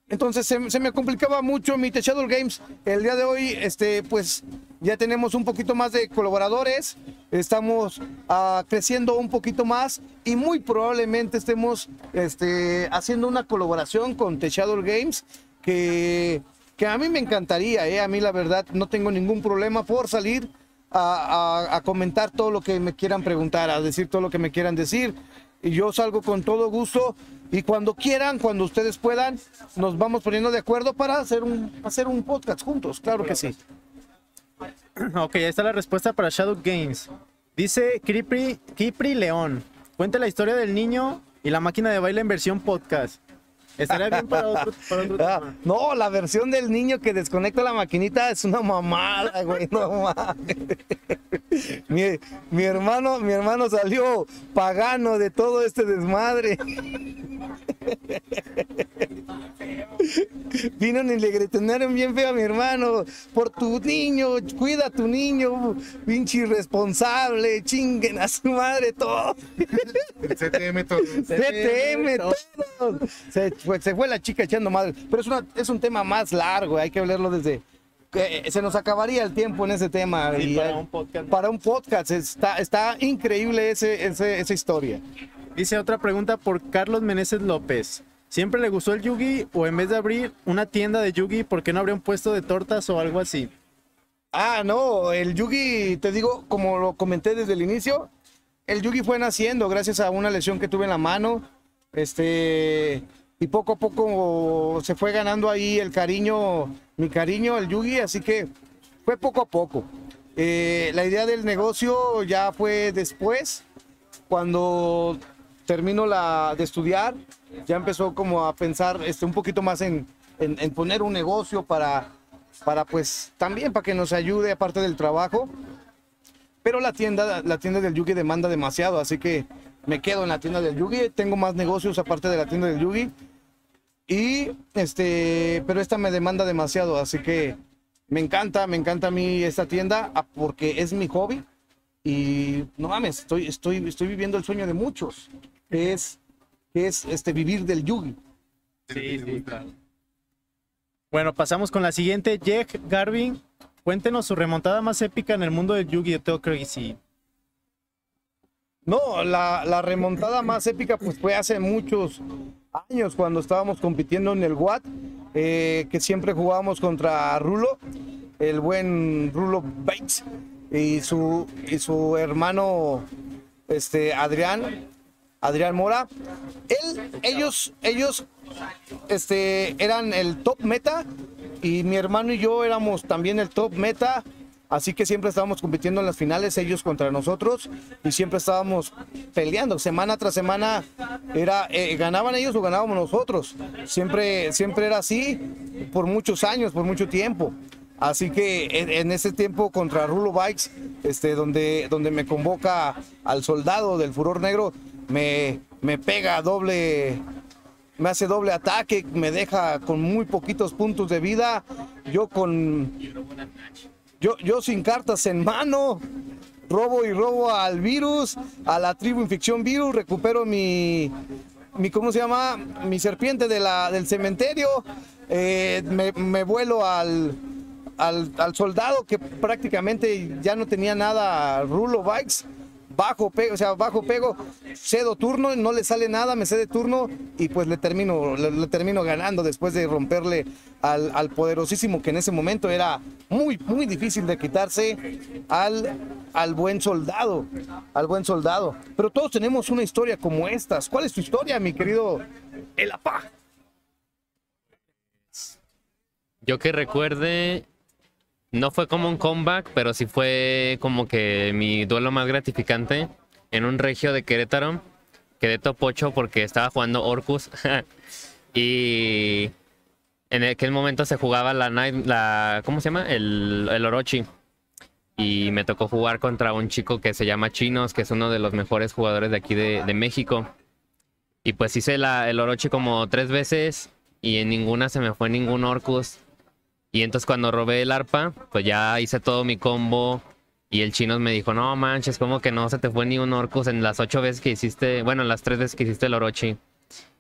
Entonces se, me complicaba mucho mi Techador Games. El día de hoy, este, pues ya tenemos un poquito más de colaboradores, estamos ah, creciendo un poquito más y muy probablemente estemos este, haciendo una colaboración con Techador Games que, que a mí me encantaría, eh, a mí la verdad no tengo ningún problema por salir a, a- comentar todo lo que me quieran preguntar, a decir todo lo que me quieran decir. y yo salgo con todo gusto. Y cuando quieran, cuando ustedes puedan, nos vamos poniendo de acuerdo para hacer un, hacer un podcast juntos, claro que sí. Ok, ahí está la respuesta para Shadow Games. Dice Kipri, Kipri León. Cuente la historia del niño y la máquina de baile en versión podcast. Estaría bien para otro, para otro Ah, tema. no, la versión del niño que desconecta la maquinita es una mamada, güey, no mames. Mi, mi hermano, mi hermano salió pagano de todo este desmadre. Vino y le gritaron bien feo a mi hermano, por tu niño, cuida a tu niño, pinche irresponsable, chinguen a su madre todo. El CTM todo. CTM, todos. Se fue, se fue la chica echando madre. Pero es, una, es un tema más largo, hay que hablarlo desde... que se nos acabaría el tiempo en ese tema. Sí, y, para eh, un podcast. para un podcast. Está, está increíble ese, ese- esa historia. Dice otra pregunta por Carlos Meneses López. ¿Siempre le gustó el Yugi o en vez de abrir una tienda de Yugi, por qué no habría un puesto de tortas o algo así? Ah, no, el Yugi, te digo, como lo comenté desde el inicio, el Yugi fue naciendo gracias a una lesión que tuve en la mano. Este, y poco a poco se fue ganando ahí el cariño, mi cariño, el Yugi, así que fue poco a poco. Eh, la idea del negocio ya fue después, cuando termino la, de estudiar, ya empezó como a pensar este, un poquito más en, en- en poner un negocio para, para pues también para que nos ayude aparte del trabajo. Pero la tienda, la tienda del Yugi demanda demasiado, así que me quedo en la tienda del Yugi. Tengo más negocios aparte de la tienda del Yugi. Y este, pero esta me demanda demasiado, así que me encanta, me encanta a mí esta tienda ah, porque es mi hobby. Y no mames, estoy, estoy, estoy viviendo el sueño de muchos, que es, que es este, vivir del Yugi. Sí, sí, claro. Bueno, pasamos con la siguiente. Jack Garvin, cuéntenos su remontada más épica en el mundo del Yugi de Teo Crazy. No, la, la remontada más épica pues fue hace muchos años cuando estábamos compitiendo en el WAT, eh, que siempre jugábamos contra Rulo, el buen Rulo Bates y su, y su hermano este, Adrián, Adrián Mora. Él, ellos, ellos este, eran el top meta y mi hermano y yo éramos también el top meta. Así que siempre estábamos compitiendo en las finales, ellos contra nosotros, y siempre estábamos peleando. Semana tras semana era eh, ganaban ellos o ganábamos nosotros. Siempre, siempre era así por muchos años, por mucho tiempo. Así que en, en ese tiempo contra Rulo Bikes, este, donde, donde me convoca al soldado del furor negro, me, me pega doble, me hace doble ataque, me deja con muy poquitos puntos de vida. Yo con. Yo, yo sin cartas en mano. Robo y robo al virus, a la tribu infección virus, recupero mi, mi ¿cómo se llama? Mi serpiente de la, del cementerio, eh, me, me vuelo al, al, al soldado que prácticamente ya no tenía nada, Rulo Bikes, bajo pego, o sea, bajo pego, cedo turno, no le sale nada, me cede turno y pues le termino, le, termino ganando después de romperle al, al poderosísimo que en ese momento era muy, muy difícil de quitarse al, al buen soldado, al buen soldado. Pero todos tenemos una historia como estas. ¿Cuál es tu historia, mi querido Elapa? Yo que recuerde, no fue como un comeback, pero sí fue como que mi duelo más gratificante en un regio de Querétaro. Quedé top 8 porque estaba jugando Orcus. y en aquel momento se jugaba la, night- la ¿cómo se llama? El, el Orochi. Y me tocó jugar contra un chico que se llama Chinos, que es uno de los mejores jugadores de aquí de, de México. Y pues hice la, el Orochi como tres veces y en ninguna se me fue ningún Orcus. Y entonces cuando robé el arpa, pues ya hice todo mi combo. Y el chino me dijo, no manches, como que no se te fue ni un Orcus en las ocho veces que hiciste, bueno, en las tres veces que hiciste el Orochi.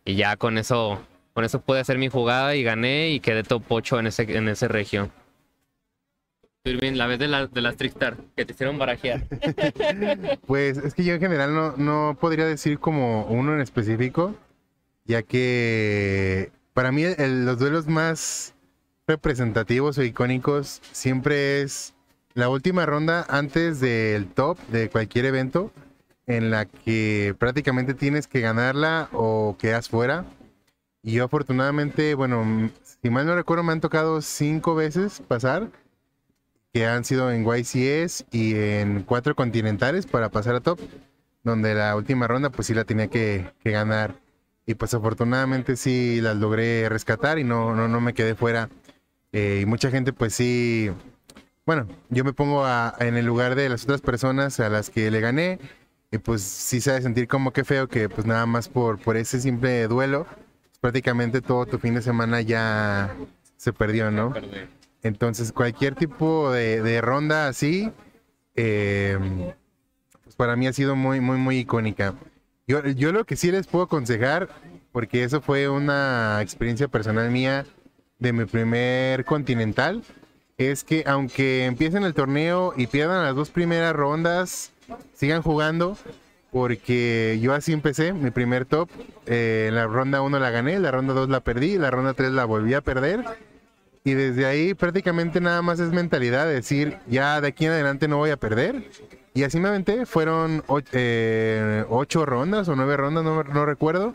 Y ya con eso, con eso pude hacer mi jugada y gané y quedé top 8 en ese, en ese regio. La vez de, la, de las Trickstar, que te hicieron barajear. Pues es que yo en general no, no podría decir como uno en específico, ya que para mí los duelos más representativos o icónicos siempre es la última ronda antes del top de cualquier evento, en la que prácticamente tienes que ganarla o quedas fuera. Y yo afortunadamente, bueno, si mal no recuerdo, me han tocado cinco veces pasar, que han sido en YCS y en cuatro continentales para pasar a top, donde la última ronda pues sí la tenía que, que ganar. Y pues afortunadamente sí las logré rescatar y no, no, no me quedé fuera. Eh, y mucha gente pues sí, bueno, yo me pongo a- en el lugar de las otras personas a las que le gané y pues sí se ha de sentir como que feo que pues nada más por, por ese simple duelo, pues, prácticamente todo tu fin de semana ya se perdió, ¿no? Entonces cualquier tipo de, ronda así, eh, pues para mí ha sido muy, muy, muy icónica. Yo, yo lo que sí les puedo aconsejar, porque eso fue una experiencia personal mía de mi primer continental, es que aunque empiecen el torneo y pierdan las dos primeras rondas, sigan jugando, porque yo así empecé, mi primer top, eh, la ronda 1 la gané, la ronda 2 la perdí, la ronda 3 la volví a perder. Y desde ahí prácticamente nada más es mentalidad de decir, ya de aquí en adelante no voy a perder. Y así me aventé, fueron och- eh, ocho rondas o nueve rondas, no, no recuerdo.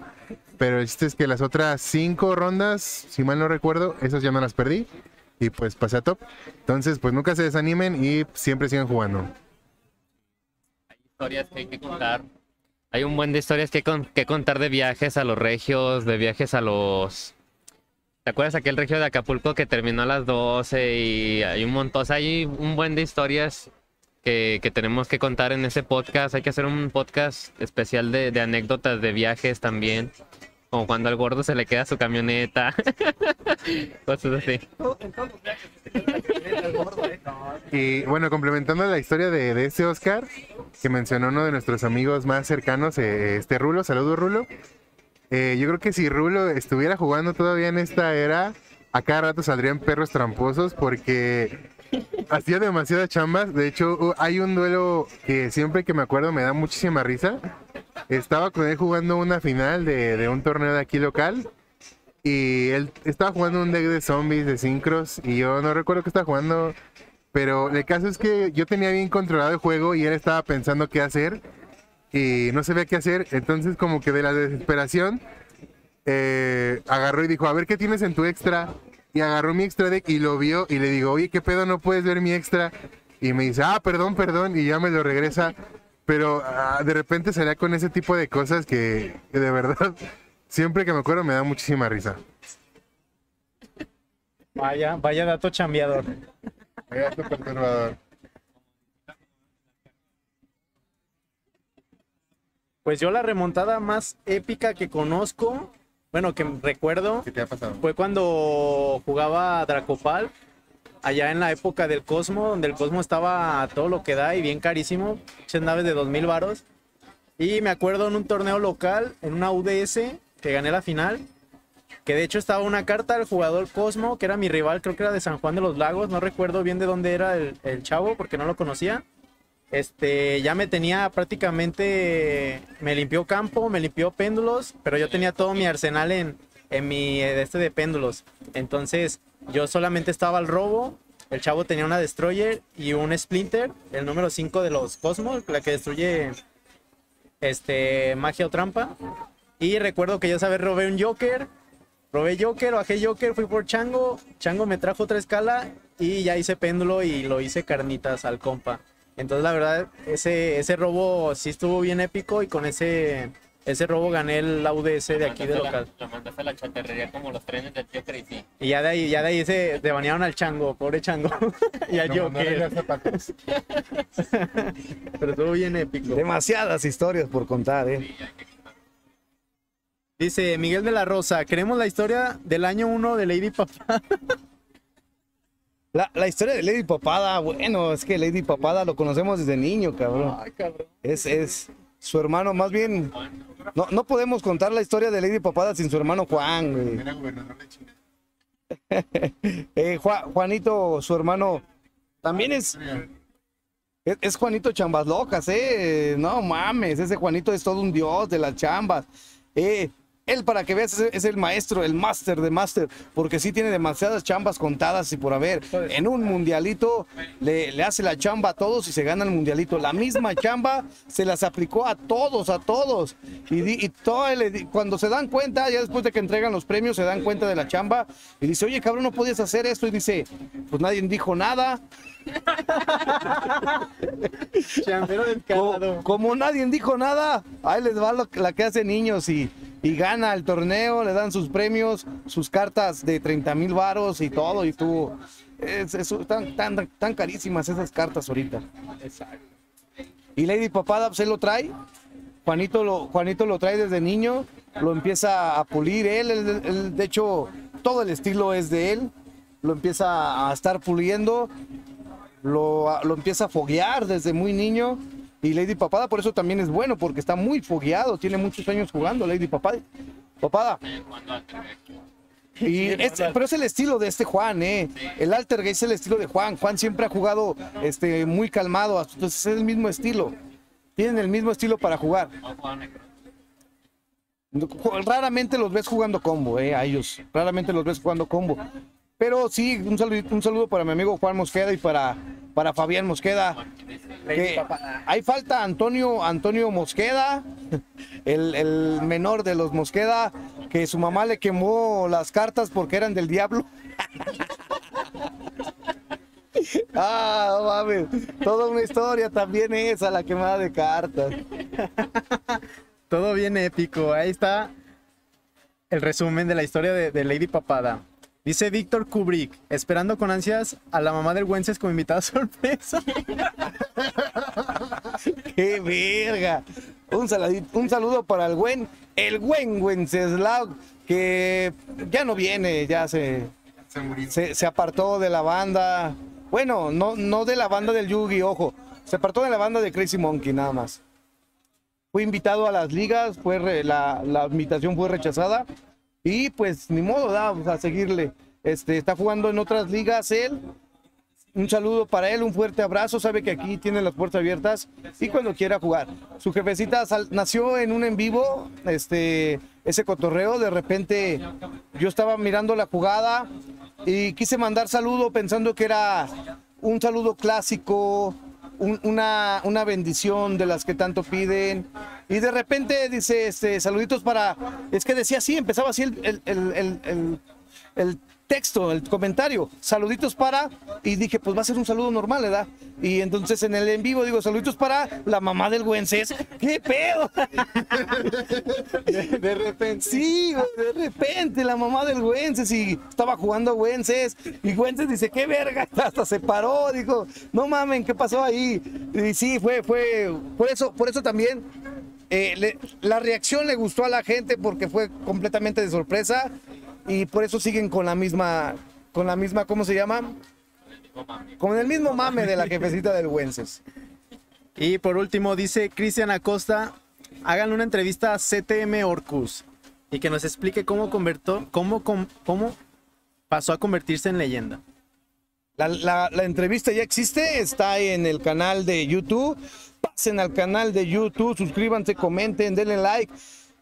Pero el chiste es que las otras cinco rondas, si mal no recuerdo, esas ya no las perdí. Y pues pasé a top. Entonces, pues nunca se desanimen y siempre sigan jugando. historias que hay que contar. Hay un buen de historias que, con- que contar de viajes a los regios, de viajes a los... ¿Te acuerdas aquel regio de Acapulco que terminó a las 12 y hay un montón? hay un buen de historias que, tenemos que contar en ese podcast. Hay que hacer un podcast especial de anécdotas de viajes también. Como cuando al gordo se le queda su camioneta. Cosas así. Y bueno, complementando la historia de, de este Oscar, que mencionó uno de nuestros amigos más cercanos, eh, este Rulo, saludos Rulo. Eh, yo creo que si Rulo estuviera jugando todavía en esta era, a cada rato saldrían perros tramposos porque hacía demasiadas chambas. De hecho, hay un duelo que siempre que me acuerdo me da muchísima risa. Estaba con él jugando una final de, de un torneo de aquí local. Y él estaba jugando un deck de zombies, de sincros, y yo no recuerdo que estaba jugando, pero el caso es que yo tenía bien controlado el juego y él estaba pensando qué hacer y no sabía qué hacer, entonces como que de la desesperación eh, agarró y dijo, a ver qué tienes en tu extra, y agarró mi extra deck y lo vio y le digo, oye, ¿qué pedo no puedes ver mi extra? Y me dice, ah, perdón, perdón, y ya me lo regresa, pero ah, de repente salía con ese tipo de cosas que, que de verdad, siempre que me acuerdo me da muchísima risa. Vaya, vaya dato chambeador. perturbador. Pues yo la remontada más épica que conozco, bueno, que recuerdo, ¿Qué te ha pasado? fue cuando jugaba Dracopal, allá en la época del Cosmo, donde el Cosmo estaba a todo lo que da y bien carísimo, muchas naves de 2000 varos. Y me acuerdo en un torneo local, en una UDS, que gané la final, que de hecho estaba una carta del jugador Cosmo, que era mi rival, creo que era de San Juan de los Lagos, no recuerdo bien de dónde era el, el chavo, porque no lo conocía. Este, ya me tenía prácticamente, me limpió campo, me limpió péndulos, pero yo tenía todo mi arsenal en, en mi eh, este de péndulos. Entonces, yo solamente estaba al robo, el chavo tenía una destroyer y un splinter, el número 5 de los Cosmos, la que destruye este magia o trampa. Y recuerdo que ya sabes, robé un Joker, robé Joker, bajé Joker, fui por Chango, Chango me trajo otra escala y ya hice péndulo y lo hice carnitas al compa. Entonces la verdad, ese, ese robo sí estuvo bien épico y con ese, ese robo gané el UDS de aquí de local. Lo mandaste a la chatarrería como los trenes del tío Crazy. Y ya de ahí, ya de ahí se te banearon al chango, pobre chango. y al Joker. Pero estuvo bien épico. Demasiadas historias por contar, ¿eh? Dice Miguel de la Rosa, queremos la historia del año 1 de Lady Papá. La, la historia de Lady Papada, bueno, es que Lady Papada lo conocemos desde niño, cabrón. Es, es su hermano, más bien, no, no podemos contar la historia de Lady Papada sin su hermano Juan, güey. Eh, Ju- Juanito, su hermano, también es, es, es Juanito Chambas Locas, ¿eh? No mames, ese Juanito es todo un dios de las chambas. Eh, Él, para que veas, es, el maestro, el máster de máster, porque sí tiene demasiadas chambas contadas y por haber. En un mundialito le, le hace la chamba a todos y se gana el mundialito. La misma chamba se las aplicó a todos, a todos. Y, y todo el- cuando se dan cuenta, ya después de que entregan los premios, se dan cuenta de la chamba y dice, oye, cabrón, no podías hacer esto. Y dice, pues nadie dijo nada. Chambero Co- descarado. como nadie dijo nada, ahí les va lo- la que hace niños y, y gana el torneo, le dan sus premios, sus cartas de 30 mil varos y todo, y tú, es, es- tan, tan, tan carísimas esas cartas ahorita. Y Lady Papada, pues él lo trae, Juanito lo, Juanito lo trae desde niño, lo empieza a pulir él, él- él, de hecho, todo el estilo es de él, lo empieza a estar puliendo, lo, lo empieza a foguear desde muy niño. Y Lady Papada por eso también es bueno, porque está muy fogueado, tiene muchos años jugando Lady Papada. Papada. Y es- pero es el estilo de este Juan, ¿eh? El alter es el estilo de Juan. Juan siempre ha jugado este, muy calmado, entonces es el mismo estilo. Tienen el mismo estilo para jugar. Raramente los ves jugando combo, eh, a ellos. Raramente los ves jugando combo. Pero sí, un saludo, un saludo para mi amigo Juan Mosqueda y para, para Fabián Mosqueda. que hay falta Antonio, Antonio Mosqueda, el, el menor de los Mosqueda, que su mamá le quemó las cartas porque eran del diablo. Ah, no mames. Toda una historia también esa, la quemada de cartas. Todo bien épico. Ahí está el resumen de la historia de, de Lady Papada. Dice Víctor Kubrick, esperando con ansias a la mamá del Wences como invitada sorpresa. ¡Qué verga! Un, saladito- un saludo para el buen, el buen Wenceslao, que ya no viene, ya se, Se murió. se, se apartó de la banda. Bueno, no, no de la banda del Yugi, ojo. Se apartó de la banda de Crazy Monkey, nada más. Fue invitado a las ligas, fue re- la, la invitación fue rechazada. Y pues ni modo, da, pues, a seguirle. Este, está jugando en otras ligas él. Un saludo para él, un fuerte abrazo. Sabe que aquí tiene las puertas abiertas y cuando quiera jugar. Su jefecita nació en un en vivo, este, ese cotorreo. De repente yo estaba mirando la jugada y quise mandar saludo pensando que era un saludo clásico, un- una, una bendición de las que tanto piden. Y de repente dice, este, saluditos para, es que decía así, empezaba así el, el- el- el- texto, el comentario, saluditos para, y dije, pues va a ser un saludo normal, ¿verdad? Y entonces en el en vivo digo, saluditos para la mamá del Güences. ¿Qué pedo? De repente. Sí, de repente la mamá del Güences y estaba jugando Güences y Güences dice, qué verga, hasta se paró, dijo, no mamen, ¿qué pasó ahí? Y sí, fue, fue, por eso, por eso también eh, le- la reacción le gustó a la gente porque fue completamente de sorpresa y por eso siguen con la misma, con la misma, ¿cómo se llama? Con el mismo mame de la jefecita del Güences. Y por último dice Cristian Acosta, hagan una entrevista a CTM Orcus y que nos explique cómo convertó, cómo, cómo pasó a convertirse en leyenda. La, la- la entrevista ya existe, está en el canal de YouTube. Pasen al canal de YouTube, suscríbanse, comenten, denle like.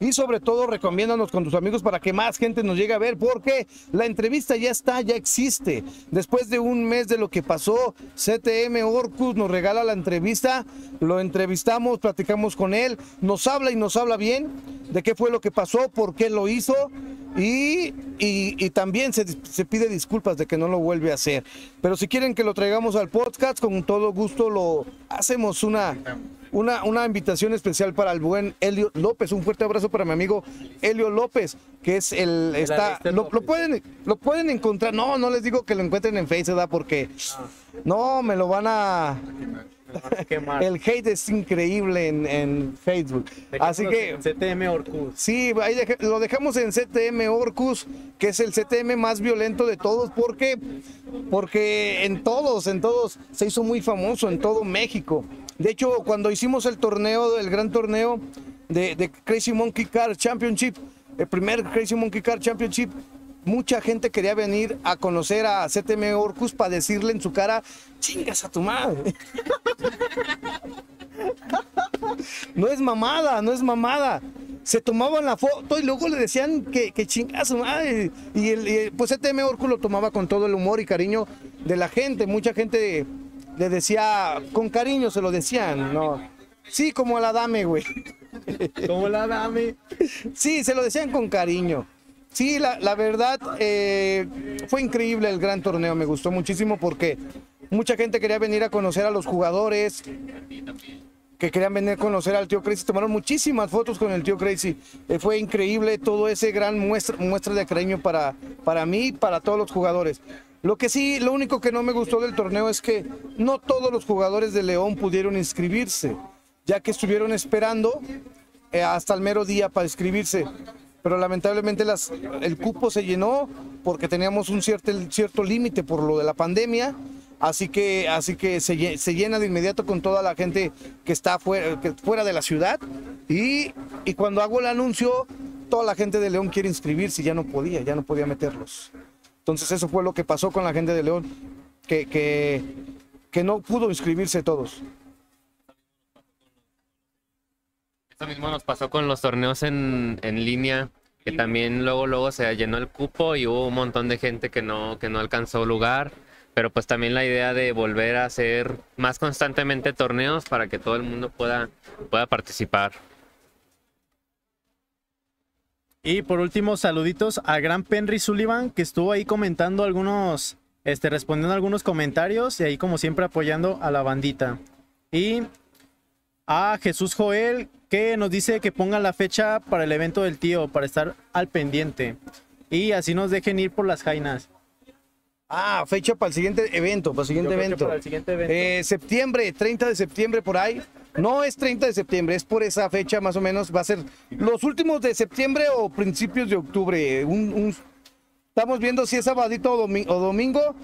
Y sobre todo, recomiéndanos con tus amigos para que más gente nos llegue a ver, porque la entrevista ya está, ya existe. Después de un mes de lo que pasó, CTM Orcus nos regala la entrevista, lo entrevistamos, platicamos con él, nos habla y nos habla bien de qué fue lo que pasó, por qué lo hizo y, y- y también se, se pide disculpas de que no lo vuelve a hacer. Pero si quieren que lo traigamos al podcast, con todo gusto lo hacemos una, una, una invitación especial para el buen Elio López. Un fuerte abrazo para mi amigo Elio López, que es el... Está, lo, pueden, lo pueden encontrar. No, no les digo que lo encuentren en Facebook. Porque no, me lo van a... El hate es increíble en, en Facebook. Así que... CTM Orcus. Sí, ahí deje- lo dejamos en CTM Orcus, que es el CTM más violento de todos, porque, porque en todos, en todos, se hizo muy famoso, en todo México. De hecho, cuando hicimos el torneo, el gran torneo de, Crazy Monkey Car Championship, el primer Crazy Monkey Car Championship, mucha gente quería venir a conocer a CTM Orcus para decirle en su cara, chingas a tu madre. No es mamada, no es mamada. se tomaban la foto y luego le decían que, que chingazo, madre. Y, el, y, pues ETM Orcu lo tomaba con todo el humor y cariño de la gente. Mucha gente le decía, con cariño se lo decían, ¿no? Sí, como la dame, güey. Como la dame. Sí, se lo decían con cariño. Sí, la, la verdad, eh, fue increíble el gran torneo, me gustó muchísimo porque mucha gente quería venir a conocer a los jugadores, que querían venir a conocer al tío Crazy, tomaron muchísimas fotos con el tío Crazy. Eh, fue increíble todo ese gran muestra, muestra de cariño para, para mí y para todos los jugadores. Lo que sí, lo único que no me gustó del torneo es que no todos los jugadores de León pudieron inscribirse, ya que estuvieron esperando eh, hasta el mero día para inscribirse. Pero lamentablemente el cupo se llenó porque teníamos un cierto, cierto límite por lo de la pandemia. Así que, así que se, se llena de inmediato con toda la gente que está fuera de la ciudad. Y, y cuando hago el anuncio, toda la gente de León quiere inscribirse y ya no podía, ya no podía meterlos. Entonces eso fue lo que pasó con la gente de León, que, que, no pudo inscribirse todos. Eso mismo nos pasó con los torneos en, en línea, que también luego luego se llenó el cupo y hubo un montón de gente que no, que no alcanzó lugar. Pero pues también la idea de volver a hacer más constantemente torneos para que todo el mundo pueda, pueda participar. Y por último, saluditos a Gran Penry Sullivan, que estuvo ahí comentando algunos, este, respondiendo algunos comentarios y ahí como siempre apoyando a la bandita. Y a Jesús Joel, que nos dice que pongan la fecha para el evento del tío, para estar al pendiente. Y así nos dejen ir por las jainas. Ah, fecha para el siguiente evento, para el siguiente Yo evento. para el siguiente evento. Eh, septiembre, 30 de septiembre por ahí. No es 30 de septiembre, es por esa fecha más o menos. Va a ser los últimos de septiembre o principios de octubre. Estamos viendo si es sabadito o, domi- o domingo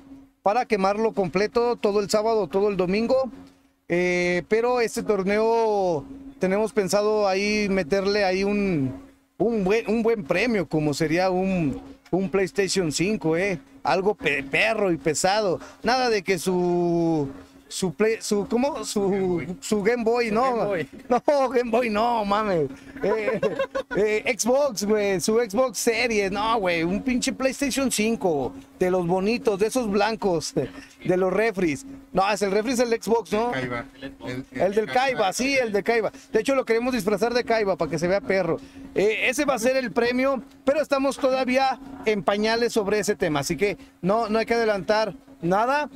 para quemarlo completo todo el sábado, todo el domingo. Eh, pero este torneo tenemos pensado ahí meterle ahí un, un, buen, un buen premio, como sería un, un PlayStation 5, ¿eh? Algo pe- perro y pesado. Nada de que su... Su, play, su, ¿cómo? Su, su Game Boy, no. Game Boy. No, Game Boy, no, mames. Eh, eh, Xbox, güey, su Xbox Series, no, güey, un pinche PlayStation 5, de los bonitos, de esos blancos, de, los refris. No, es el refri es el Xbox, ¿no? Kaiba. El del Kaiba, sí, el de Kaiba. De hecho, lo queremos disfrazar de Kaiba para que se vea perro. Eh, ese va a ser el premio, pero estamos todavía en pañales sobre ese tema, así que no, no hay que adelantar nada,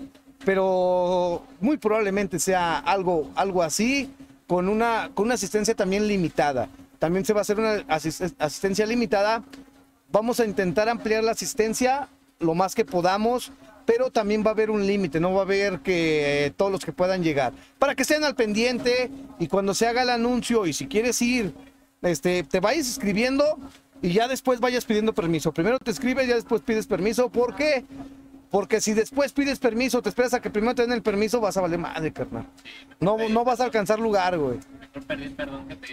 pero muy probablemente sea algo, algo así, con una, con una asistencia también limitada. También se va a hacer una asis- asistencia limitada. Vamos a intentar ampliar la asistencia lo más que podamos, pero también va a haber un límite, no va a haber que eh, todos los que puedan llegar. Para que estén al pendiente y cuando se haga el anuncio y si quieres ir, este, te vayas escribiendo y ya después vayas pidiendo permiso. Primero te escribes, ya después pides permiso. ¿Por qué? Porque si después pides permiso, te esperas a que primero te den el permiso, vas a valer madre, carnal. No, no vas a alcanzar lugar, güey.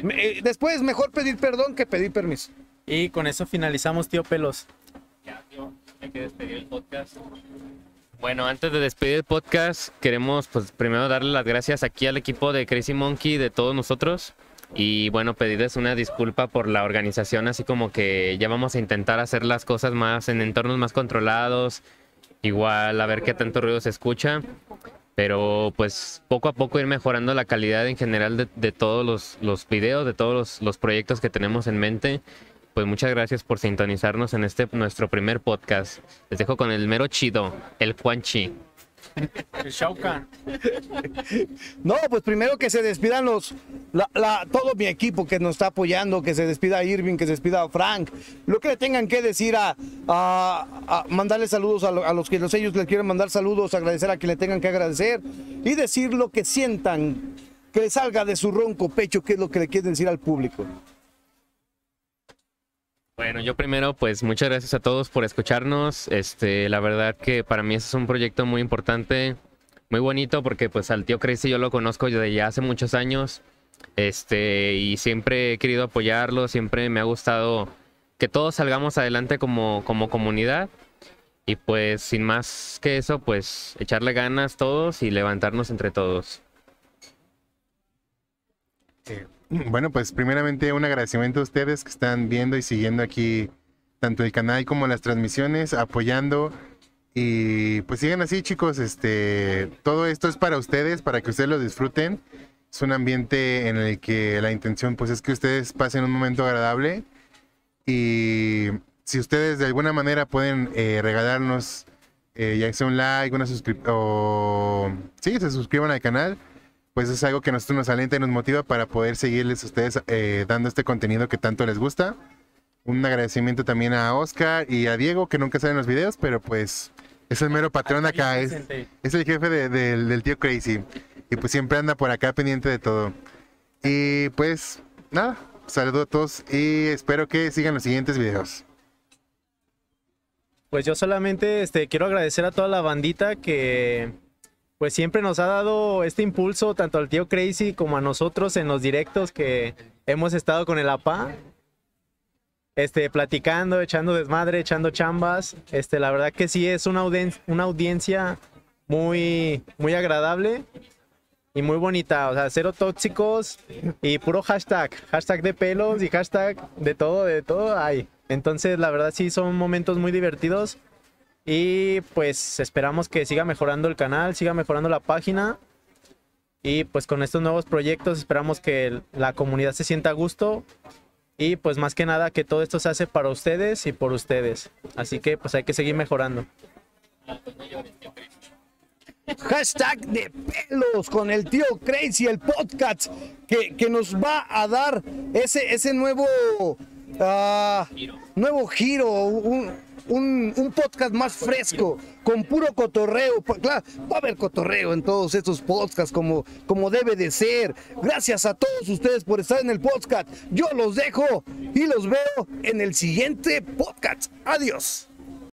Me- eh, Después, mejor pedir perdón que pedir permiso. Y con eso finalizamos, tío Pelos. Hay que despedir el podcast. Bueno, antes de despedir el podcast, queremos pues primero darle las gracias aquí al equipo de Crazy Monkey, de todos nosotros. Y bueno, pedirles una disculpa por la organización, así como que ya vamos a intentar hacer las cosas más en entornos más controlados. Igual a ver qué tanto ruido se escucha. Pero pues poco a poco ir mejorando la calidad en general de, todos los, los videos, de todos los, los proyectos que tenemos en mente. Pues muchas gracias por sintonizarnos en este nuestro primer podcast. Les dejo con el mero chido, el Juanchi. El Shao. No, pues primero que se despidan los, la- todo mi equipo que nos está apoyando, que se despida Irving, que se despida a Frank, lo que le tengan que decir a, a- a mandarle saludos a, lo- a los que los ellos le quieren mandar saludos, agradecer a quien le tengan que agradecer y decir lo que sientan, que salga de su ronco pecho, que es lo que le quieren decir al público. Bueno, yo primero, pues muchas gracias a todos por escucharnos. Este, la verdad que para mí es un proyecto muy importante, muy bonito, porque pues al tío Crazy yo lo conozco desde ya hace muchos años. Este, y siempre he querido apoyarlo, siempre me ha gustado que todos salgamos adelante como, como comunidad. Y pues sin más que eso, pues echarle ganas todos y levantarnos entre todos. Eh, Bueno, pues primeramente un agradecimiento a ustedes que están viendo y siguiendo aquí tanto el canal como las transmisiones, apoyando y pues sigan así, chicos. Este, todo esto es para ustedes, para que ustedes lo disfruten. Es un ambiente en el que la intención pues es que ustedes pasen un momento agradable y si ustedes de alguna manera pueden eh, regalarnos eh, ya sea un like, una suscripción o sí, se suscriban al canal, pues es algo que a nosotros nos alenta y nos motiva para poder seguirles a ustedes eh, dando este contenido que tanto les gusta. Un agradecimiento también a Oscar y a Diego que nunca salen los videos, pero pues es el mero patrón acá, es, es el jefe de- del- del tío Crazy. Y pues siempre anda por acá pendiente de todo. Y pues nada, saludo a todos y espero que sigan los siguientes videos. Pues yo solamente este, quiero agradecer a toda la bandita que pues siempre nos ha dado este impulso, tanto al tío Crazy como a nosotros en los directos que hemos estado con el APA. Este, platicando, echando desmadre, echando chambas. Este, la verdad que sí es una, audien- una audiencia muy, muy agradable y muy bonita. O sea, cero tóxicos y puro hashtag. Hashtag de pelos y hashtag de todo, de todo hay. Entonces, la verdad sí son momentos muy divertidos. Y pues esperamos que siga mejorando el canal, siga mejorando la página. Y pues con estos nuevos proyectos esperamos que la comunidad se sienta a gusto. Y pues más que nada que todo esto se hace para ustedes y por ustedes. Así que pues hay que seguir mejorando. Hashtag de pelos con el tío Crazy, el podcast que, que nos va a dar ese, ese nuevo, ah, nuevo giro, un- un podcast más fresco, con puro cotorreo. Claro, va a haber cotorreo en todos estos podcasts como, como debe de ser. Gracias a todos ustedes por estar en el podcast. Yo los dejo y los veo en el siguiente podcast. Adiós.